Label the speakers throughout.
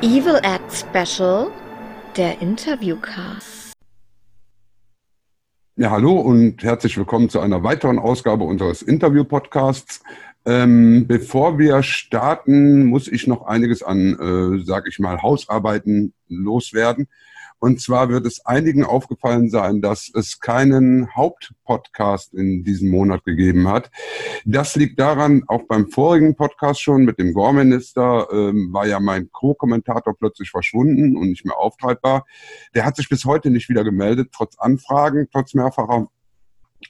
Speaker 1: Evil Act Special, der Interviewcast.
Speaker 2: Ja, hallo und herzlich willkommen zu einer weiteren Ausgabe unseres Interview-Podcasts. Ähm, bevor wir starten, muss ich noch einiges an, äh, sag ich mal, Hausarbeiten loswerden. Und zwar wird es einigen aufgefallen sein, dass es keinen Hauptpodcast in diesem Monat gegeben hat. Das liegt daran, auch beim vorigen Podcast schon mit dem Gore-Minister ähm, war ja mein Co-Kommentator plötzlich verschwunden und nicht mehr auftreibbar. Der hat sich bis heute nicht wieder gemeldet, trotz Anfragen, trotz mehrfacher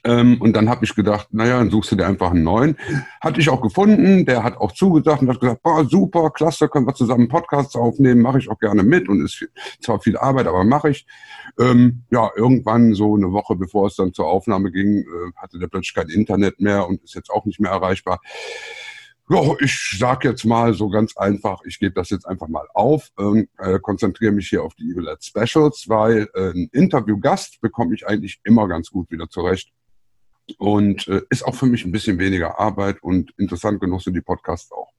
Speaker 2: ähm, und dann habe ich gedacht, naja, dann suchst du dir einfach einen neuen. Hatte ich auch gefunden, der hat auch zugesagt und hat gesagt, boah, super, klasse, können wir zusammen Podcasts aufnehmen, mache ich auch gerne mit und ist viel, zwar viel Arbeit, aber mache ich. Ähm, ja, irgendwann so eine Woche bevor es dann zur Aufnahme ging, äh, hatte der plötzlich kein Internet mehr und ist jetzt auch nicht mehr erreichbar. Ja, ich sag jetzt mal so ganz einfach, ich gebe das jetzt einfach mal auf, ähm, äh, konzentriere mich hier auf die Evil Ad Specials, weil äh, ein Interviewgast bekomme ich eigentlich immer ganz gut wieder zurecht und äh, ist auch für mich ein bisschen weniger Arbeit und interessant genug sind die Podcasts auch.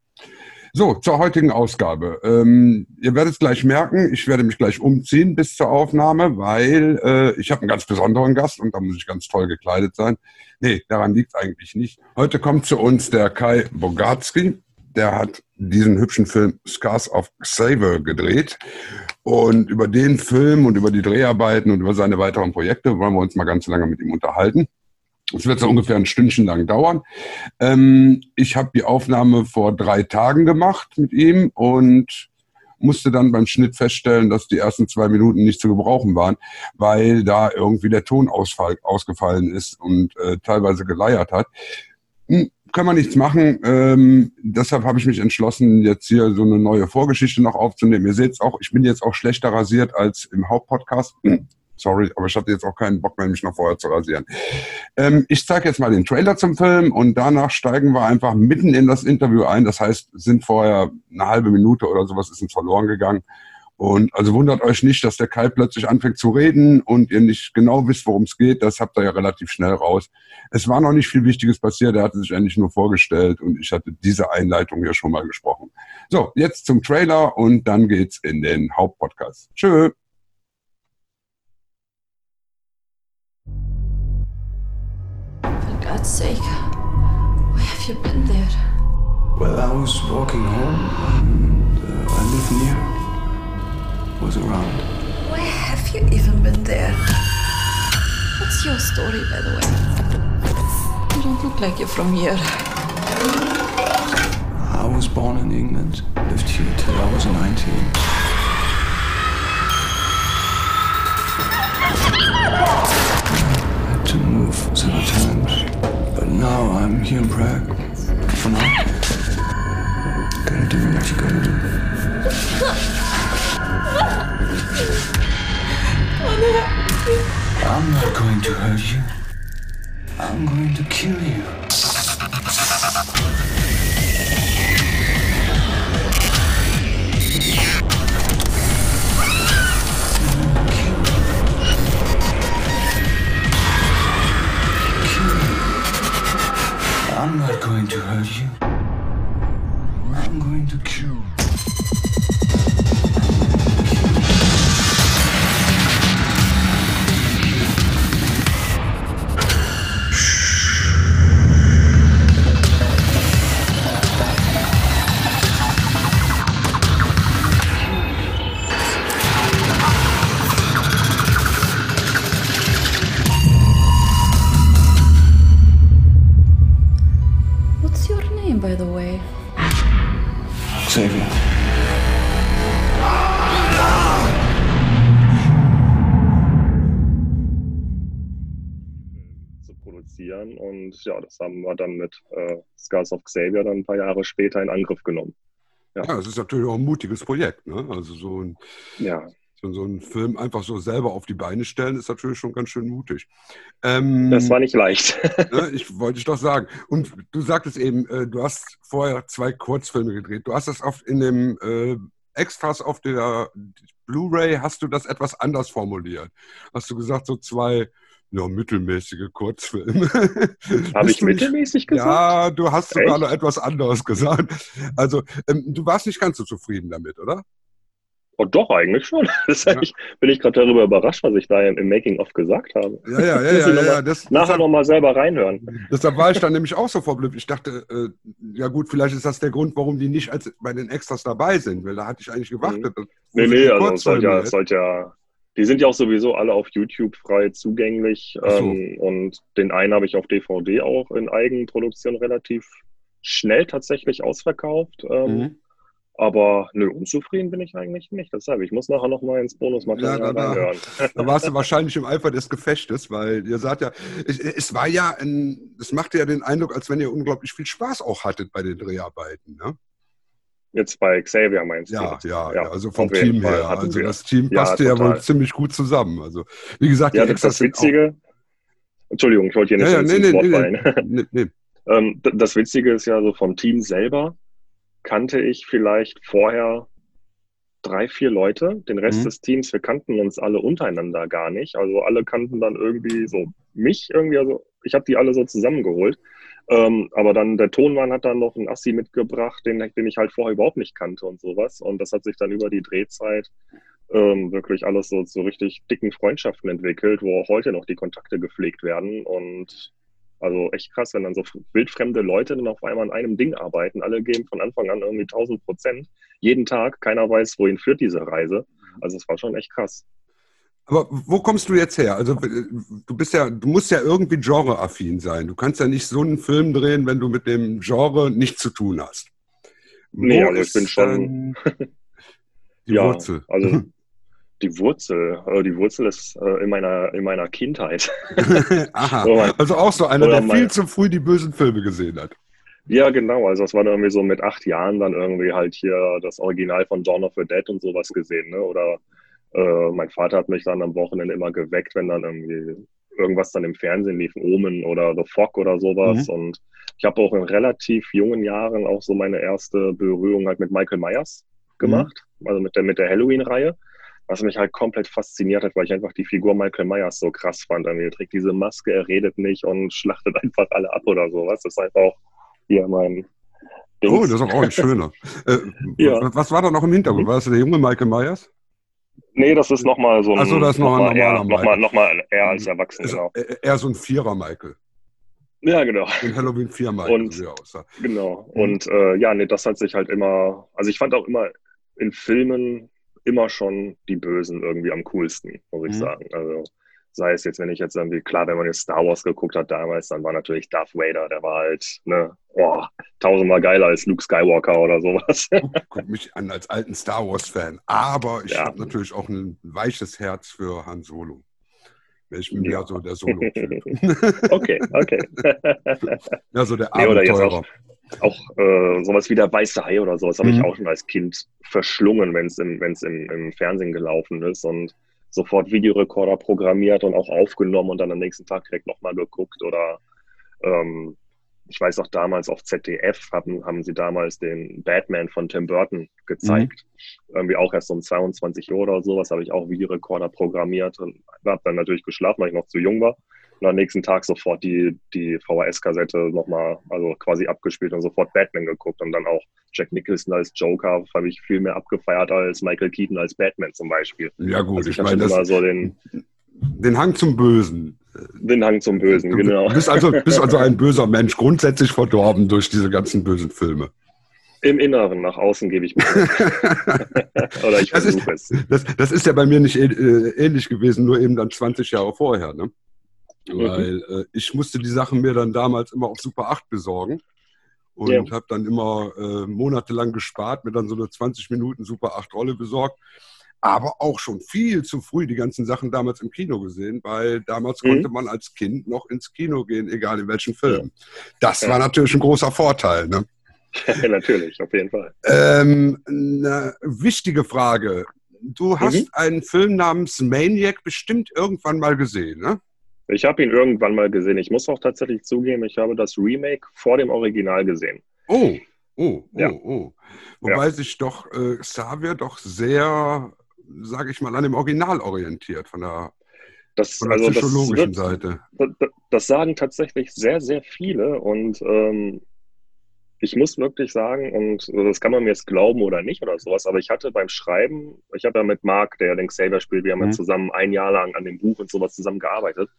Speaker 2: So, zur heutigen Ausgabe. Ähm, ihr werdet es gleich merken, ich werde mich gleich umziehen bis zur Aufnahme, weil äh, ich habe einen ganz besonderen Gast und da muss ich ganz toll gekleidet sein. Nee, daran liegt eigentlich nicht. Heute kommt zu uns der Kai Bogatski. Der hat diesen hübschen Film Scars of Xavier gedreht. Und über den Film und über die Dreharbeiten und über seine weiteren Projekte wollen wir uns mal ganz lange mit ihm unterhalten. Es wird so ungefähr ein Stündchen lang dauern. Ähm, ich habe die Aufnahme vor drei Tagen gemacht mit ihm und musste dann beim Schnitt feststellen, dass die ersten zwei Minuten nicht zu gebrauchen waren, weil da irgendwie der Ton ausgefallen ist und äh, teilweise geleiert hat. Hm, kann man nichts machen. Ähm, deshalb habe ich mich entschlossen, jetzt hier so eine neue Vorgeschichte noch aufzunehmen. Ihr seht auch, ich bin jetzt auch schlechter rasiert als im Hauptpodcast. Sorry, aber ich hatte jetzt auch keinen Bock mehr, mich noch vorher zu rasieren. Ähm, ich zeige jetzt mal den Trailer zum Film und danach steigen wir einfach mitten in das Interview ein. Das heißt, sind vorher eine halbe Minute oder sowas ist uns verloren gegangen. Und also wundert euch nicht, dass der Kai plötzlich anfängt zu reden und ihr nicht genau wisst, worum es geht. Das habt ihr ja relativ schnell raus. Es war noch nicht viel Wichtiges passiert. Er hatte sich eigentlich nur vorgestellt und ich hatte diese Einleitung ja schon mal gesprochen. So, jetzt zum Trailer und dann geht's in den Hauptpodcast. Tschö.
Speaker 3: God's sake, where have you been there?
Speaker 4: Well, I was walking home, and uh, I live near. Was around.
Speaker 3: Where have you even been there? What's your story, by the way? You don't look like you're from here.
Speaker 4: I was born in England, lived here till I was 19. I had to move several times, now I'm here Prague. For now, gotta do what you gotta do. I'm not going to hurt you. I'm going to kill you.
Speaker 5: Haben wir dann mit äh, Scars of Xavier dann ein paar Jahre später in Angriff genommen.
Speaker 2: Ja, es ist natürlich auch ein mutiges Projekt. Ne? Also so ein
Speaker 5: Ja,
Speaker 2: So, einen Film einfach so selber auf die Beine stellen, ist natürlich schon ganz schön mutig. Ähm,
Speaker 5: Das war nicht leicht.
Speaker 2: ne, ich wollte ich doch sagen. Und du sagtest eben, äh, du hast vorher zwei Kurzfilme gedreht. Du hast das auf, in dem äh, Extras auf der Blu-ray, hast du das etwas anders formuliert. Hast du gesagt, so zwei ja, mittelmäßige Kurzfilme.
Speaker 5: Habe ich mittelmäßig gesagt?
Speaker 2: Ja, du hast sogar
Speaker 5: Echt?
Speaker 2: noch etwas anderes gesagt. Also, ähm, du warst nicht ganz so zufrieden damit, oder?
Speaker 5: Oh, doch, eigentlich schon. Das ist eigentlich, bin ich gerade darüber überrascht, was ich da im, im Making-of gesagt habe.
Speaker 2: Ja, ja, ja,
Speaker 5: ich
Speaker 2: ja, ja, ja. Das,
Speaker 5: Nachher nochmal selber reinhören.
Speaker 2: deshalb war ich dann nämlich auch so verblüfft. Ich dachte, äh, ja gut, vielleicht ist das der Grund, warum die nicht als bei den Extras dabei sind, weil da hatte ich eigentlich gewartet. dass- wo
Speaker 5: Nee, nee, also es sollte ja, es sollte ja, die sind ja auch sowieso alle auf YouTube frei zugänglich.
Speaker 2: So.
Speaker 5: Ähm, und den einen habe ich auf DVD auch in Eigenproduktion relativ schnell tatsächlich ausverkauft. Ähm,
Speaker 2: Mhm.
Speaker 5: Aber nö, unzufrieden bin ich eigentlich nicht. Deshalb, ich muss nachher nochmal ins Bonusmaterial
Speaker 2: Ja, da-
Speaker 5: reinhören.
Speaker 2: Da warst du wahrscheinlich im Eifer des Gefechtes, weil ihr sagt ja, es, es war ja, ein, es machte ja den Eindruck, als wenn ihr unglaublich viel Spaß auch hattet bei den Dreharbeiten. Ne?
Speaker 5: Jetzt bei Xavier meinst
Speaker 2: Ja,
Speaker 5: du?
Speaker 2: ja,
Speaker 5: Ja,
Speaker 2: ja, also vom Team her. Also
Speaker 5: wir.
Speaker 2: das Team
Speaker 5: Ja,
Speaker 2: passte ja, wohl
Speaker 5: total.
Speaker 2: ziemlich gut zusammen. Also wie gesagt,
Speaker 5: Ja, das, das Witzige, Entschuldigung, ich wollte hier nicht
Speaker 2: Ja, ja, nee, nee, nee, nee, nee.
Speaker 5: Ähm, das Witzige ist ja so vom Team selber kannte ich vielleicht vorher drei, vier Leute. Den Rest
Speaker 2: Mhm.
Speaker 5: des Teams, wir kannten uns alle untereinander gar nicht. Also alle kannten dann irgendwie so mich irgendwie. Also ich habe die alle so zusammengeholt. Ähm, aber dann der Tonmann hat dann noch einen Assi mitgebracht, den, den ich halt vorher überhaupt nicht kannte und sowas. Und das hat sich dann über die Drehzeit ähm, wirklich alles so zu richtig dicken Freundschaften entwickelt, wo auch heute noch die Kontakte gepflegt werden. Und also echt krass, wenn dann so wildfremde Leute dann auf einmal an einem Ding arbeiten. Alle geben von Anfang an irgendwie 1000 Prozent. Jeden Tag. Keiner weiß, wohin führt diese Reise. Also es war schon echt krass.
Speaker 2: Aber wo kommst du jetzt her? Also äh, du bist ja, du musst ja irgendwie genreaffin sein. Du kannst ja nicht so einen Film drehen, wenn du mit dem Genre nichts zu tun hast.
Speaker 5: Nee,
Speaker 2: Wo
Speaker 5: also ich bin schon-
Speaker 2: die
Speaker 5: Ja,
Speaker 2: Wurzel.
Speaker 5: Also die Wurzel, äh, die Wurzel ist äh, in meiner, in meiner Kindheit.
Speaker 2: Aha.
Speaker 5: Mein-
Speaker 2: Also auch so einer, der
Speaker 5: mein-
Speaker 2: viel zu früh die bösen Filme gesehen hat.
Speaker 5: Ja, genau. Also das war dann irgendwie so mit acht Jahren dann irgendwie halt hier das Original von Dawn of the Dead und sowas gesehen. Ne? Oder äh, mein Vater hat mich dann am Wochenende immer geweckt, wenn dann irgendwie irgendwas dann im Fernsehen lief, Omen oder The Fog oder sowas. Und ich habe auch in relativ jungen Jahren auch so meine erste Berührung halt mit Michael Myers gemacht, also mit der, mit der Halloween-Reihe. Was mich halt komplett fasziniert hat, weil ich einfach die Figur Michael Myers so krass fand. Er trägt diese Maske, er redet nicht und schlachtet einfach alle ab oder sowas. Das ist einfach auch hier mein Dings.
Speaker 2: Oh, das ist auch ein schöner. Äh,
Speaker 5: Ja.
Speaker 2: was- Was war da noch im Hintergrund? War das der junge Michael Myers?
Speaker 5: Nee, das ist nochmal so ein.
Speaker 2: Ach so, das ist noch ein
Speaker 5: mal eher,
Speaker 2: normaler
Speaker 5: noch mal,
Speaker 2: Michael.
Speaker 5: noch mal eher als Erwachsener,
Speaker 2: Ist
Speaker 5: genau.
Speaker 2: eher so ein Vierer Michael.
Speaker 5: Ja, genau.
Speaker 2: Den Halloween 4 Michael,
Speaker 5: Und-
Speaker 2: so aussah.
Speaker 5: Genau.
Speaker 2: Mhm.
Speaker 5: Und äh, ja, nee, das hat sich halt immer. Also ich fand auch immer in Filmen immer schon die Bösen irgendwie am coolsten, muss ich
Speaker 2: Mhm.
Speaker 5: sagen. Also sei es jetzt, wenn ich jetzt irgendwie, klar, wenn man jetzt Star Wars geguckt hat damals, dann war natürlich Darth Vader, der war halt, ne, boah, tausendmal geiler als Luke Skywalker oder sowas.
Speaker 2: Guck mich an als alten Star Wars-Fan. Aber ich
Speaker 5: Ja.
Speaker 2: habe natürlich auch ein weiches Herz für Han Solo. Ich bin
Speaker 5: Ja.
Speaker 2: so der Solo-Typ.
Speaker 5: okay, okay.
Speaker 2: ja, so der
Speaker 5: Nee,
Speaker 2: Abenteurer.
Speaker 5: auch äh, sowas wie der Weiße Hai oder sowas habe
Speaker 2: Mhm.
Speaker 5: ich auch schon als Kind verschlungen, wenn es im, wenn's im, im Fernsehen gelaufen ist und sofort Videorekorder programmiert und auch aufgenommen und dann am nächsten Tag direkt nochmal geguckt oder ähm, ich weiß auch damals auf ZDF haben, haben sie damals den Batman von Tim Burton gezeigt. Irgendwie auch erst um 22 Uhr oder sowas habe ich auch Videorekorder programmiert und habe dann natürlich geschlafen, weil ich noch zu jung war. Und am nächsten Tag sofort die, die VHS-Kassette nochmal, also quasi abgespielt und sofort Batman geguckt und dann auch Jack Nicholson als Joker habe ich viel mehr abgefeiert als Michael Keaton als Batman zum Beispiel.
Speaker 2: Ja, gut,
Speaker 5: Also
Speaker 2: ich
Speaker 5: ich
Speaker 2: meine,
Speaker 5: immer
Speaker 2: das-
Speaker 5: so den,
Speaker 2: den Hang zum Bösen.
Speaker 5: den Hang zum Bösen,
Speaker 2: Du
Speaker 5: genau.
Speaker 2: bist also, bist also ein böser Mensch, grundsätzlich verdorben durch diese ganzen bösen Filme.
Speaker 5: Im Inneren, nach außen gebe ich mir. Oder ich
Speaker 2: Das ist-
Speaker 5: versuche es.
Speaker 2: Das, das ist ja bei mir nicht äh, ähnlich gewesen, nur eben dann 20 Jahre vorher. Ne?
Speaker 5: Mhm.
Speaker 2: Weil äh, ich musste die Sachen mir dann damals immer auf Super 8 besorgen und
Speaker 5: Ja.
Speaker 2: habe dann immer äh, monatelang gespart, mir dann so eine 20 Minuten Super 8 Rolle besorgt. Aber auch schon viel zu früh die ganzen Sachen damals im Kino gesehen, weil damals
Speaker 5: Mhm.
Speaker 2: konnte man als Kind noch ins Kino gehen, egal in welchen Film. Das
Speaker 5: Ja.
Speaker 2: war natürlich ein großer Vorteil. Ne?
Speaker 5: Natürlich, auf jeden Fall.
Speaker 2: Ähm, eine wichtige Frage. du hast einen Film namens Maniac bestimmt irgendwann mal gesehen, ne?
Speaker 5: Ich habe ihn irgendwann mal gesehen. Ich muss auch tatsächlich zugeben, ich habe das Remake vor dem Original gesehen.
Speaker 2: Oh, oh, oh,
Speaker 5: Ja.
Speaker 2: oh. Wobei sich doch äh, Xavier doch sehr, sage ich mal, an dem Original orientiert, von der,
Speaker 5: Das,
Speaker 2: von der
Speaker 5: also das,
Speaker 2: psychologischen
Speaker 5: wird,
Speaker 2: Seite.
Speaker 5: das- das sagen tatsächlich sehr, sehr viele und ähm, ich muss wirklich sagen, und das kann man mir jetzt glauben oder nicht oder sowas, aber ich hatte beim Schreiben, ich habe ja mit Marc, der den Xavier spielt, wir haben ja
Speaker 2: Mhm.
Speaker 5: zusammen ein Jahr lang an dem Buch und sowas zusammen gearbeitet.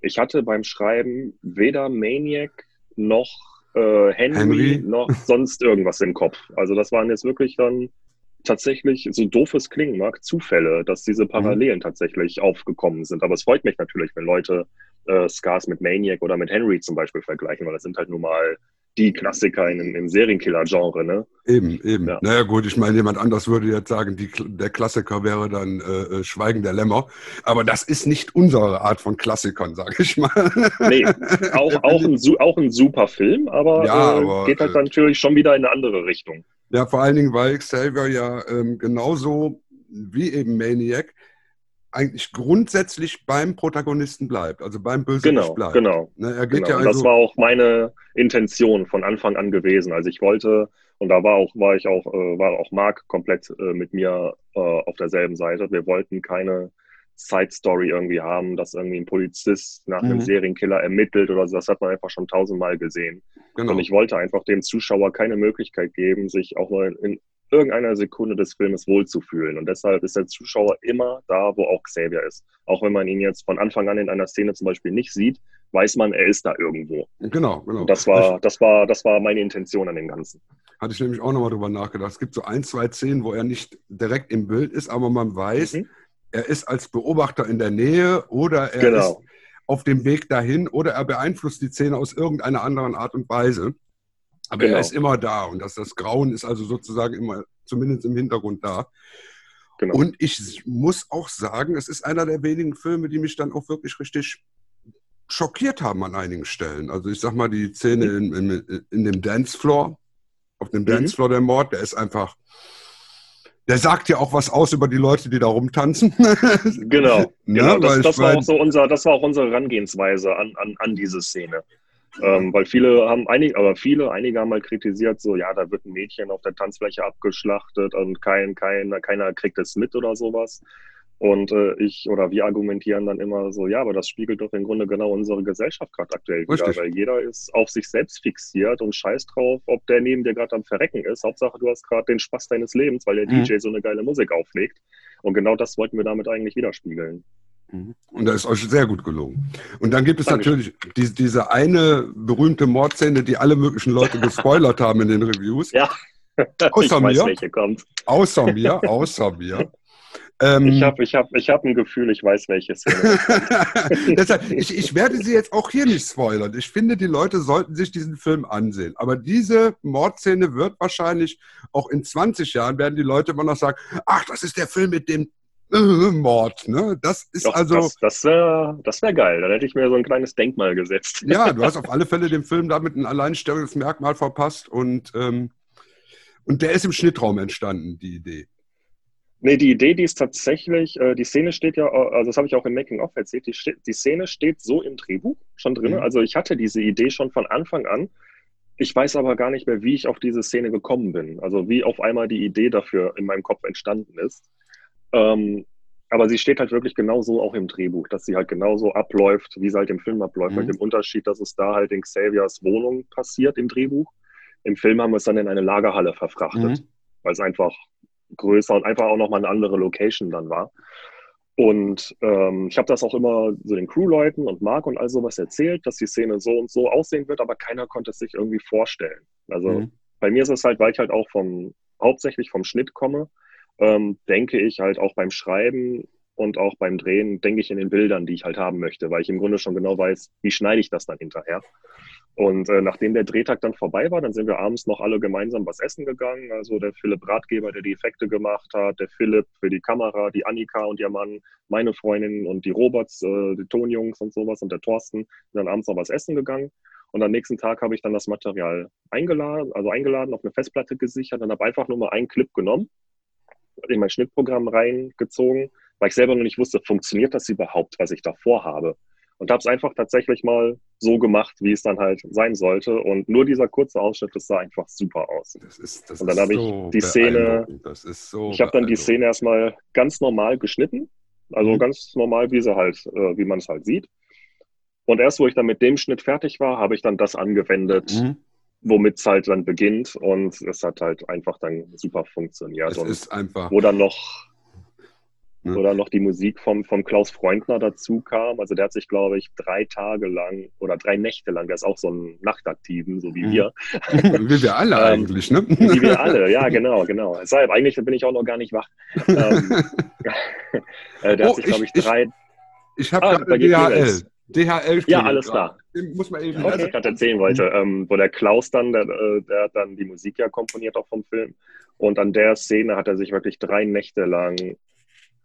Speaker 5: Ich hatte beim Schreiben weder Maniac noch äh, Henry,
Speaker 2: Henry.
Speaker 5: noch sonst irgendwas im Kopf. Also das waren jetzt wirklich dann tatsächlich, so doof es klingen mag, Zufälle, dass diese
Speaker 2: Mhm.
Speaker 5: Parallelen tatsächlich aufgekommen sind. Aber es freut mich natürlich, wenn Leute äh, Scars mit Maniac oder mit Henry zum Beispiel vergleichen, weil das sind halt nun mal die Klassiker in, im Serienkiller-Genre, ne?
Speaker 2: Eben, eben.
Speaker 5: Ja.
Speaker 2: Naja gut, ich meine, jemand anders würde jetzt sagen, die, der Klassiker wäre dann äh, äh, Schweigen der Lämmer. Aber das ist nicht unsere Art von Klassikern, sage ich mal.
Speaker 5: Nee, auch, auch, ein, auch ein super Film, aber,
Speaker 2: Ja,
Speaker 5: äh,
Speaker 2: aber,
Speaker 5: geht halt
Speaker 2: äh,
Speaker 5: natürlich schon wieder in eine andere Richtung.
Speaker 2: Ja, vor allen Dingen, weil Xavier ja ähm, genauso wie eben Maniac eigentlich grundsätzlich beim Protagonisten bleibt, also beim Bösewicht
Speaker 5: Genau,
Speaker 2: bleibt.
Speaker 5: genau.
Speaker 2: Ne, er geht
Speaker 5: Genau.
Speaker 2: ja
Speaker 5: und
Speaker 2: also,
Speaker 5: das war auch meine Intention von Anfang an gewesen. Also ich wollte, und da war auch, war ich auch, äh, war auch Marc komplett äh, mit mir äh, auf derselben Seite. Wir wollten keine Side Story irgendwie haben, dass irgendwie ein Polizist nach einem
Speaker 2: Mhm.
Speaker 5: Serienkiller ermittelt oder so. Das hat man einfach schon tausendmal gesehen.
Speaker 2: genau.
Speaker 5: Und ich wollte einfach dem Zuschauer keine Möglichkeit geben, sich auch nur in irgendeiner Sekunde des Filmes wohlzufühlen. Und deshalb ist der Zuschauer immer da, wo auch Xavier ist. Auch wenn man ihn jetzt von Anfang an in einer Szene zum Beispiel nicht sieht, weiß man, er ist da irgendwo.
Speaker 2: genau, genau.
Speaker 5: Und das war, das war, das war meine Intention an dem Ganzen.
Speaker 2: Hatte ich nämlich auch nochmal drüber nachgedacht. Es gibt so ein, zwei Szenen, wo er nicht direkt im Bild ist, aber man weiß,
Speaker 5: Mhm.
Speaker 2: er ist als Beobachter in der Nähe oder er
Speaker 5: Genau.
Speaker 2: ist auf dem Weg dahin oder er beeinflusst die Szene aus irgendeiner anderen Art und Weise. Aber
Speaker 5: Genau.
Speaker 2: er ist immer da und das, das Grauen ist also sozusagen immer zumindest im Hintergrund da.
Speaker 5: Genau.
Speaker 2: Und ich muss auch sagen, es ist einer der wenigen Filme, die mich dann auch wirklich richtig schockiert haben an einigen Stellen. Also ich sag mal, die Szene in, in, in dem Dancefloor, auf dem
Speaker 5: Mhm.
Speaker 2: Dancefloor der Mord, der ist einfach, der sagt ja auch was aus über die Leute, die da rumtanzen.
Speaker 5: Genau.
Speaker 2: Ne,
Speaker 5: genau. Das, das, war auch so unser, das war auch unsere Herangehensweise an, an, an diese Szene. Ähm, weil viele haben einige, aber viele, einige haben mal kritisiert, so ja, da wird ein Mädchen auf der Tanzfläche abgeschlachtet und kein, kein, keiner kriegt es mit oder sowas. Und äh, ich oder wir argumentieren dann immer so, ja, aber das spiegelt doch im Grunde genau unsere Gesellschaft gerade aktuell wieder,
Speaker 2: Richtig.
Speaker 5: weil jeder ist auf sich selbst fixiert und scheiß drauf, ob der neben dir gerade am Verrecken ist. Hauptsache, du hast gerade den Spaß deines Lebens, weil der
Speaker 2: Mhm.
Speaker 5: DJ so eine geile Musik auflegt. Und genau das wollten wir damit eigentlich widerspiegeln.
Speaker 2: Und da ist euch sehr gut gelungen. Und dann gibt es
Speaker 5: Dankeschön.
Speaker 2: natürlich die, diese eine berühmte Mordszene, die alle möglichen Leute gespoilert haben in den Reviews.
Speaker 5: Ja,
Speaker 2: Außer
Speaker 5: ich weiß,
Speaker 2: mir.
Speaker 5: welche kommt.
Speaker 2: Außer mir, außer mir. Ähm,
Speaker 5: Ich habe ich hab, ich hab ein Gefühl, ich weiß, welche Szene.
Speaker 2: Deshalb, ich, ich werde sie jetzt auch hier nicht spoilern. Ich finde, die Leute sollten sich diesen Film ansehen. Aber diese Mordszene wird wahrscheinlich auch in 20 Jahren werden die Leute immer noch sagen, ach, das ist der Film mit dem Mord. Ne? Das ist
Speaker 5: Doch,
Speaker 2: also,
Speaker 5: das das wäre das wär geil. Dann hätte ich mir so ein kleines Denkmal gesetzt.
Speaker 2: ja, du hast auf alle Fälle dem Film damit ein alleinstellendes Merkmal verpasst und, ähm, und der ist im Schnittraum entstanden, die Idee.
Speaker 5: Nee, die Idee, die ist tatsächlich, äh, die Szene steht ja, äh, also das habe ich auch im Making-of erzählt, die, die Szene steht so im Drehbuch schon drin.
Speaker 2: Mhm.
Speaker 5: Also ich hatte diese Idee schon von Anfang an. Ich weiß aber gar nicht mehr, wie ich auf diese Szene gekommen bin. Also wie auf einmal die Idee dafür in meinem Kopf entstanden ist. Ähm, aber sie steht halt wirklich genauso auch im Drehbuch, dass sie halt genauso abläuft, wie sie halt im Film abläuft,
Speaker 2: Mhm.
Speaker 5: mit dem Unterschied, dass es da halt in Xaviers Wohnung passiert im Drehbuch. Im Film haben wir es dann in eine Lagerhalle verfrachtet,
Speaker 2: Mhm.
Speaker 5: weil es einfach größer und einfach auch nochmal eine andere Location dann war. Und ähm, ich habe das auch immer so den Crewleuten und Marc und all sowas erzählt, dass die Szene so und so aussehen wird, aber keiner konnte es sich irgendwie vorstellen. Also
Speaker 2: Mhm.
Speaker 5: bei mir ist es halt, weil ich halt auch vom, hauptsächlich vom Schnitt komme, ähm, denke ich halt auch beim Schreiben und auch beim Drehen, denke ich in den Bildern, die ich halt haben möchte, weil ich im Grunde schon genau weiß, wie schneide ich das dann hinterher. Und äh, nachdem der Drehtag dann vorbei war, dann sind wir abends noch alle gemeinsam was essen gegangen. Also der Philipp Ratgeber, der die Effekte gemacht hat, der Philipp für die Kamera, die Annika und ihr Mann, meine Freundin und die Roberts, äh, die Tonjungs und sowas und der Thorsten sind dann abends noch was essen gegangen. Und am nächsten Tag habe ich dann das Material eingeladen, also eingeladen, auf eine Festplatte gesichert und habe einfach nur mal einen Clip genommen in mein Schnittprogramm reingezogen, weil ich selber noch nicht wusste, funktioniert das überhaupt, was ich da vorhabe. Und habe es einfach tatsächlich mal so gemacht, wie es dann halt sein sollte. Und nur dieser kurze Ausschnitt, das sah einfach super aus.
Speaker 2: Das ist, das
Speaker 5: Und dann habe ich
Speaker 2: so
Speaker 5: die Szene-
Speaker 2: so
Speaker 5: Ich habe dann die. Szene erstmal ganz normal geschnitten. Also
Speaker 2: Mhm.
Speaker 5: ganz normal, wie sie halt, äh, wie man es halt sieht. Und erst, wo ich dann mit dem Schnitt fertig war, habe ich dann das angewendet,
Speaker 2: Mhm.
Speaker 5: Womit es halt dann beginnt. Und es hat halt einfach dann super funktioniert.
Speaker 2: Es
Speaker 5: und
Speaker 2: ist einfach.
Speaker 5: wo dann noch,
Speaker 2: Ja.
Speaker 5: wo dann noch die Musik vom, vom Klaus Freundner dazu kam. Also der hat sich, glaube ich, drei Tage lang oder drei Nächte lang, der ist auch so ein Nachtaktiven, so wie
Speaker 2: Mhm.
Speaker 5: wir,
Speaker 2: Wie wir alle
Speaker 5: Ähm,
Speaker 2: eigentlich, ne?
Speaker 5: wie wir alle, ja, genau, genau. Deshalb, eigentlich bin ich auch noch gar nicht wach. ähm, äh, der
Speaker 2: Oh,
Speaker 5: hat sich, glaube
Speaker 2: ich-
Speaker 5: ich, drei.
Speaker 2: Ich habe
Speaker 5: Ah,
Speaker 2: gerade DHL. DHL.
Speaker 5: Ja, alles klar.
Speaker 2: Den muss man eben.
Speaker 5: was
Speaker 2: Also,
Speaker 5: ich gerade erzählen wollte, ähm, wo der Klaus dann, der, äh, der hat dann die Musik ja komponiert auch vom Film. Und an der Szene hat er sich wirklich drei Nächte lang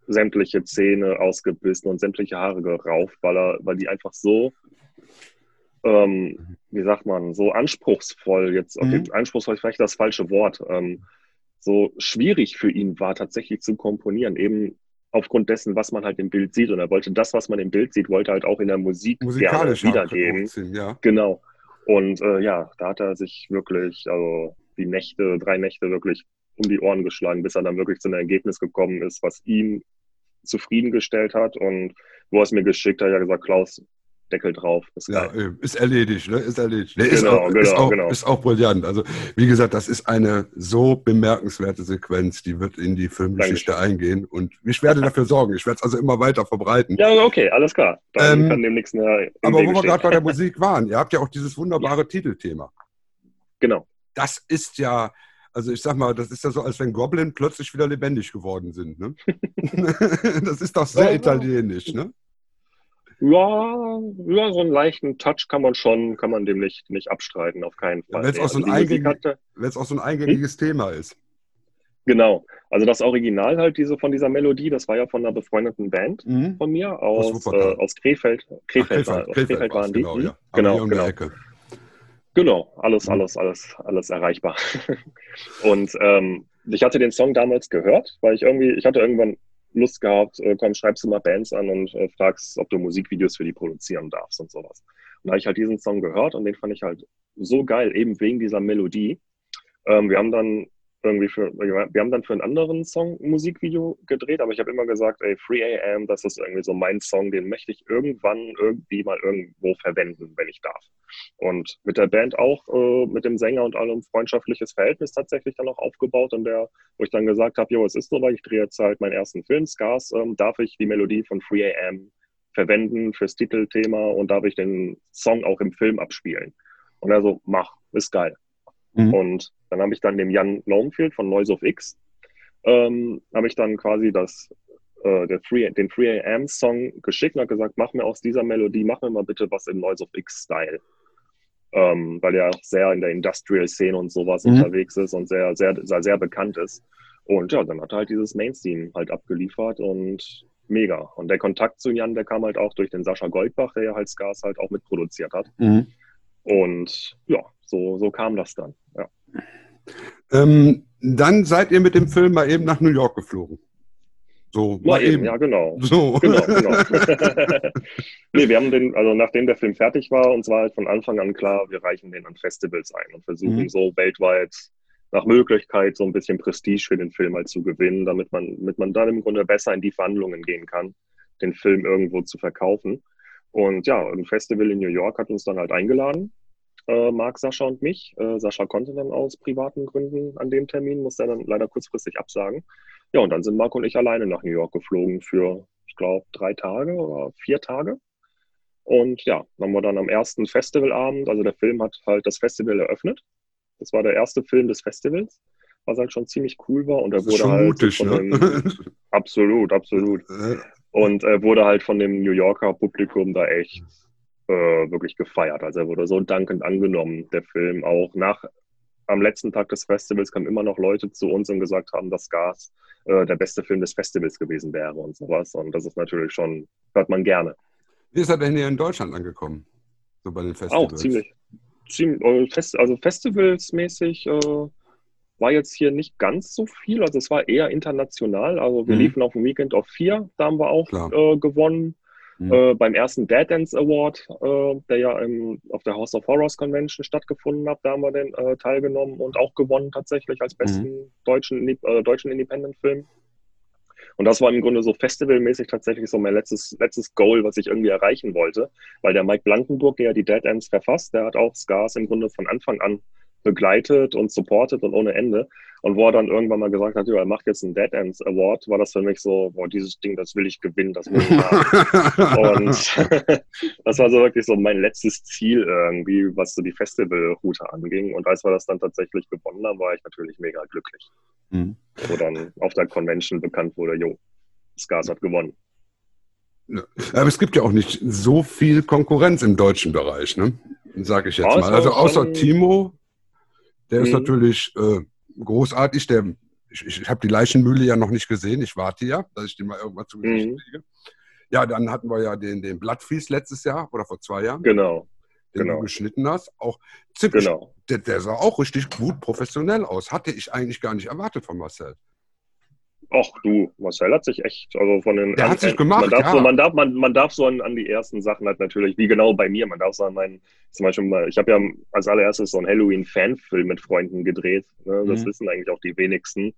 Speaker 5: sämtliche Zähne ausgebissen und sämtliche Haare gerauft, weil er, weil die einfach so, ähm, wie sagt man, so anspruchsvoll jetzt, okay,
Speaker 2: Mhm.
Speaker 5: anspruchsvoll ist vielleicht das falsche Wort, ähm, so schwierig für ihn war, tatsächlich zu komponieren, eben aufgrund dessen, was man halt im Bild sieht. Und er wollte das, was man im Bild sieht, wollte halt auch in der Musik
Speaker 2: musikalisch
Speaker 5: gerne wiedergeben.
Speaker 2: ja.
Speaker 5: Genau. Und äh, ja, da hat er sich wirklich, also die Nächte, drei Nächte wirklich um die Ohren geschlagen, bis er dann wirklich zu einem Ergebnis gekommen ist, was ihn zufriedengestellt hat. Und wo er es mir geschickt hat, hat er gesagt, Klaus, Deckel drauf, ist
Speaker 2: Ja,
Speaker 5: geil.
Speaker 2: ist erledigt, ne? Ist erledigt. Ne, ist,
Speaker 5: Genau,
Speaker 2: auch, ist,
Speaker 5: genau,
Speaker 2: auch,
Speaker 5: genau.
Speaker 2: ist auch brillant. Also, wie gesagt, das ist eine so bemerkenswerte Sequenz, die wird in die Filmgeschichte eingehen. Und ich werde dafür sorgen. Ich werde es also immer weiter verbreiten.
Speaker 5: Ja, okay, alles klar. Dann
Speaker 2: Ähm,
Speaker 5: kann dem nichts mehr im
Speaker 2: Aber wo wir gerade bei der Musik waren, ihr habt ja auch dieses wunderbare Titelthema.
Speaker 5: Genau.
Speaker 2: Das ist ja, also ich sag mal, das ist ja so, als wenn Goblin plötzlich wieder lebendig geworden sind. Ne? das ist doch sehr
Speaker 5: Ja, ja.
Speaker 2: italienisch, ne?
Speaker 5: Ja, ja, so einen leichten Touch kann man schon, kann man dem nicht, nicht abstreiten, auf keinen Fall.
Speaker 2: wenn's
Speaker 5: Nee,
Speaker 2: auch so
Speaker 5: also
Speaker 2: Wenn es auch so ein eingängiges Thema ist.
Speaker 5: genau. Also das Original halt diese von dieser Melodie, das war ja von einer befreundeten Band.
Speaker 2: Mhm.
Speaker 5: von mir aus, äh, aus Krefeld. Krefeld,
Speaker 2: Ach,
Speaker 5: war, aus Krefeld
Speaker 2: war's,
Speaker 5: waren die.
Speaker 2: Genau,
Speaker 5: Hm?
Speaker 2: ja. Aber
Speaker 5: genau, genau. Genau, alles,
Speaker 2: Mhm.
Speaker 5: alles, alles, alles erreichbar. und ähm, ich hatte den Song damals gehört, weil ich irgendwie, ich hatte irgendwann Lust gehabt, äh, komm, schreibst du mal Bands an und äh, fragst, ob du Musikvideos für die produzieren darfst und sowas. Und da habe ich halt diesen Song gehört und den fand ich halt so geil, eben wegen dieser Melodie. Ähm, wir haben dann irgendwie für, wir haben dann für einen anderen Song ein Musikvideo gedreht, aber ich habe immer gesagt, ey, Free AM, das ist irgendwie so mein Song, den möchte ich irgendwann irgendwie mal irgendwo verwenden, wenn ich darf. Und mit der Band auch, äh, mit dem Sänger und allem freundschaftliches Verhältnis tatsächlich dann auch aufgebaut, in der, wo ich dann gesagt habe, jo, es ist so, weil ich drehe jetzt halt meinen ersten Film, Scars, ähm, darf ich die Melodie von Free AM verwenden fürs Titelthema und darf ich den Song auch im Film abspielen. Und er so, mach, ist geil.
Speaker 2: Mhm.
Speaker 5: Und dann habe ich dann dem Jan Lonefield von Noise of X, ähm, habe ich dann quasi das, äh, Free, den Free AM Song geschickt und habe gesagt, mach mir aus dieser Melodie, mach mir mal bitte was im Noise of X-Style. Ähm, weil er auch sehr in der Industrial-Szene und sowas
Speaker 2: Mhm.
Speaker 5: unterwegs ist und sehr, sehr, sehr, sehr bekannt ist. Und ja, dann hat er halt dieses Mainstream halt abgeliefert und mega. Und der Kontakt zu Jan, der kam halt auch durch den Sascha Goldbach, der ja halt Scars halt auch mitproduziert hat.
Speaker 2: Mhm.
Speaker 5: Und ja, so, so kam das dann. Ja.
Speaker 2: Ähm, dann seid ihr mit dem Film mal eben nach New York geflogen. So,
Speaker 5: Mal eben, ja, genau.
Speaker 2: So.
Speaker 5: Genau, genau. nee, wir haben den, also nachdem der Film fertig war, uns war halt von Anfang an klar, wir reichen den an Festivals ein und versuchen
Speaker 2: Mhm.
Speaker 5: so weltweit nach Möglichkeit so ein bisschen Prestige für den Film halt zu gewinnen, damit man, damit man dann im Grunde besser in die Verhandlungen gehen kann, den Film irgendwo zu verkaufen. Und ja, ein Festival in New York hat uns dann halt eingeladen, äh, Marc, Sascha und mich. Äh, Sascha konnte dann aus privaten Gründen an dem Termin, musste er dann leider kurzfristig absagen. Ja, und dann sind Marc und ich alleine nach New York geflogen für, ich glaube, drei Tage oder vier Tage. Und ja, haben wir dann am ersten Festivalabend, also der Film hat halt das Festival eröffnet. Das war der erste Film des Festivals, was halt schon ziemlich cool war. Und er wurde halt
Speaker 2: mutig,
Speaker 5: von
Speaker 2: ne?
Speaker 5: dem, absolut, absolut. Und er wurde halt von dem New Yorker Publikum da echt äh, wirklich gefeiert. Also er wurde so dankend angenommen, der Film. Auch nach am letzten Tag des Festivals kamen immer noch Leute zu uns und gesagt haben, dass Gas äh, der beste Film des Festivals gewesen wäre und sowas. Und das ist natürlich schon, hört man gerne.
Speaker 2: Wie ist er denn hier in Deutschland angekommen? So bei den Festivals?
Speaker 5: Auch ziemlich, ziemlich äh, also festivalsmäßig äh, war jetzt hier nicht ganz so viel. Also es war eher international. Also wir
Speaker 2: Mhm.
Speaker 5: liefen auf dem Weekend of 4, da haben wir auch äh, gewonnen.
Speaker 2: Mhm.
Speaker 5: Äh, beim ersten Dead Dance Award, äh, der ja im, auf der House of Horrors Convention stattgefunden hat, da haben wir den äh, teilgenommen und auch gewonnen tatsächlich als besten deutschen, Indi- äh, deutschen Independent-Film. Und das war im Grunde so festivalmäßig tatsächlich so mein letztes, letztes Goal, was ich irgendwie erreichen wollte. Weil der Mike Blankenburg, der ja die Dead Ends verfasst, der hat auch Scars im Grunde von Anfang an begleitet und supportet und ohne Ende. Und wo er dann irgendwann mal gesagt hat, ja, er macht jetzt einen Dead Ends Award, war das für mich so, boah, dieses Ding, das will ich gewinnen, das will ich haben. Und das war so wirklich so mein letztes Ziel irgendwie, was so die Festivalroute anging. Und als wir das dann tatsächlich gewonnen haben, war ich natürlich mega glücklich.
Speaker 2: Mhm.
Speaker 5: Wo dann auf der Convention bekannt wurde, jo, Scars hat gewonnen.
Speaker 2: Aber es gibt ja auch nicht so viel Konkurrenz im deutschen Bereich, ne? Sag ich jetzt
Speaker 5: ist
Speaker 2: mal. Also außer Timo, der ist
Speaker 5: Mhm.
Speaker 2: natürlich äh, großartig. Der, ich ich habe die Leichenmühle ja noch nicht gesehen. Ich warte ja, dass ich den mal irgendwann zu Gesicht
Speaker 5: Mhm.
Speaker 2: kriege. Ja, dann hatten wir ja den, den Blattfies letztes Jahr oder vor zwei Jahren,
Speaker 5: Genau,
Speaker 2: den
Speaker 5: genau.
Speaker 2: du geschnitten hast. Auch ziemlich,
Speaker 5: genau.
Speaker 2: der, der sah auch richtig gut professionell aus. Hatte ich eigentlich gar nicht erwartet von Marcel.
Speaker 5: Ach du, Marcel hat sich echt, also von den.
Speaker 2: Der hat sich gemacht,
Speaker 5: man darf,
Speaker 2: ja.
Speaker 5: so, man, darf, man, man darf so an, an die ersten Sachen halt natürlich, wie genau bei mir, man darf so an meinen, zum Beispiel mal, ich habe ja als allererstes so einen Halloween-Fanfilm mit Freunden gedreht. Ne? Das
Speaker 2: Mhm.
Speaker 5: wissen eigentlich auch die wenigsten.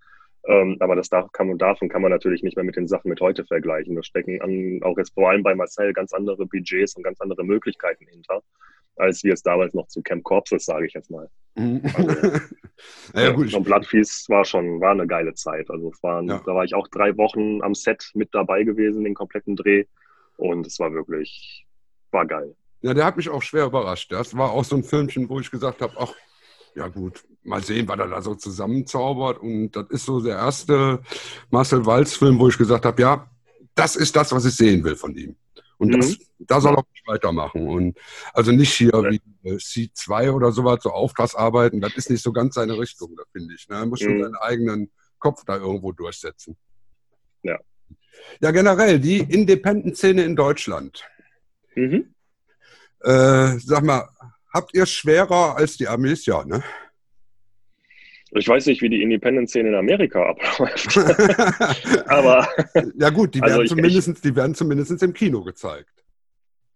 Speaker 5: Ähm, aber das darf, kann man davon kann man natürlich nicht mehr mit den Sachen mit heute vergleichen. Da stecken an, auch jetzt vor allem bei Marcel ganz andere Budgets und ganz andere Möglichkeiten hinter, als wir es damals noch zu Camp Corpses, sage ich jetzt mal.
Speaker 2: Mhm.
Speaker 5: Also,
Speaker 2: naja, gut,
Speaker 5: und Bloodfeast war schon, war eine geile Zeit. Also es waren,
Speaker 2: Ja.
Speaker 5: da war ich auch drei Wochen am Set mit dabei gewesen, den kompletten Dreh. Und es war wirklich, war geil.
Speaker 2: Ja, der hat mich auch schwer überrascht. Das war auch so ein Filmchen, wo ich gesagt habe, ach, ja gut, mal sehen, was er da so zusammenzaubert. Und das ist so der erste Marcel Walz-Film, wo ich gesagt habe, ja, das ist das, was ich sehen will von ihm. Und
Speaker 5: Mhm.
Speaker 2: das, da soll auch weitermachen. Und also nicht hier wie äh, C2 oder sowas, so Auftragsarbeiten, das ist nicht so ganz seine Richtung, da finde ich. Ne? Er muss schon
Speaker 5: Mhm.
Speaker 2: seinen eigenen Kopf da irgendwo durchsetzen.
Speaker 5: Ja.
Speaker 2: Ja, generell, die Independent-Szene in Deutschland.
Speaker 5: Mhm.
Speaker 2: Äh, sag mal, habt ihr schwerer als die Amis? Ja, ne?
Speaker 5: Ich weiß nicht, wie die Independent-Szene in Amerika abläuft. Aber
Speaker 2: ja gut, die
Speaker 5: Also
Speaker 2: werden,
Speaker 5: ich-
Speaker 2: zumindest, die werden zumindest im Kino gezeigt.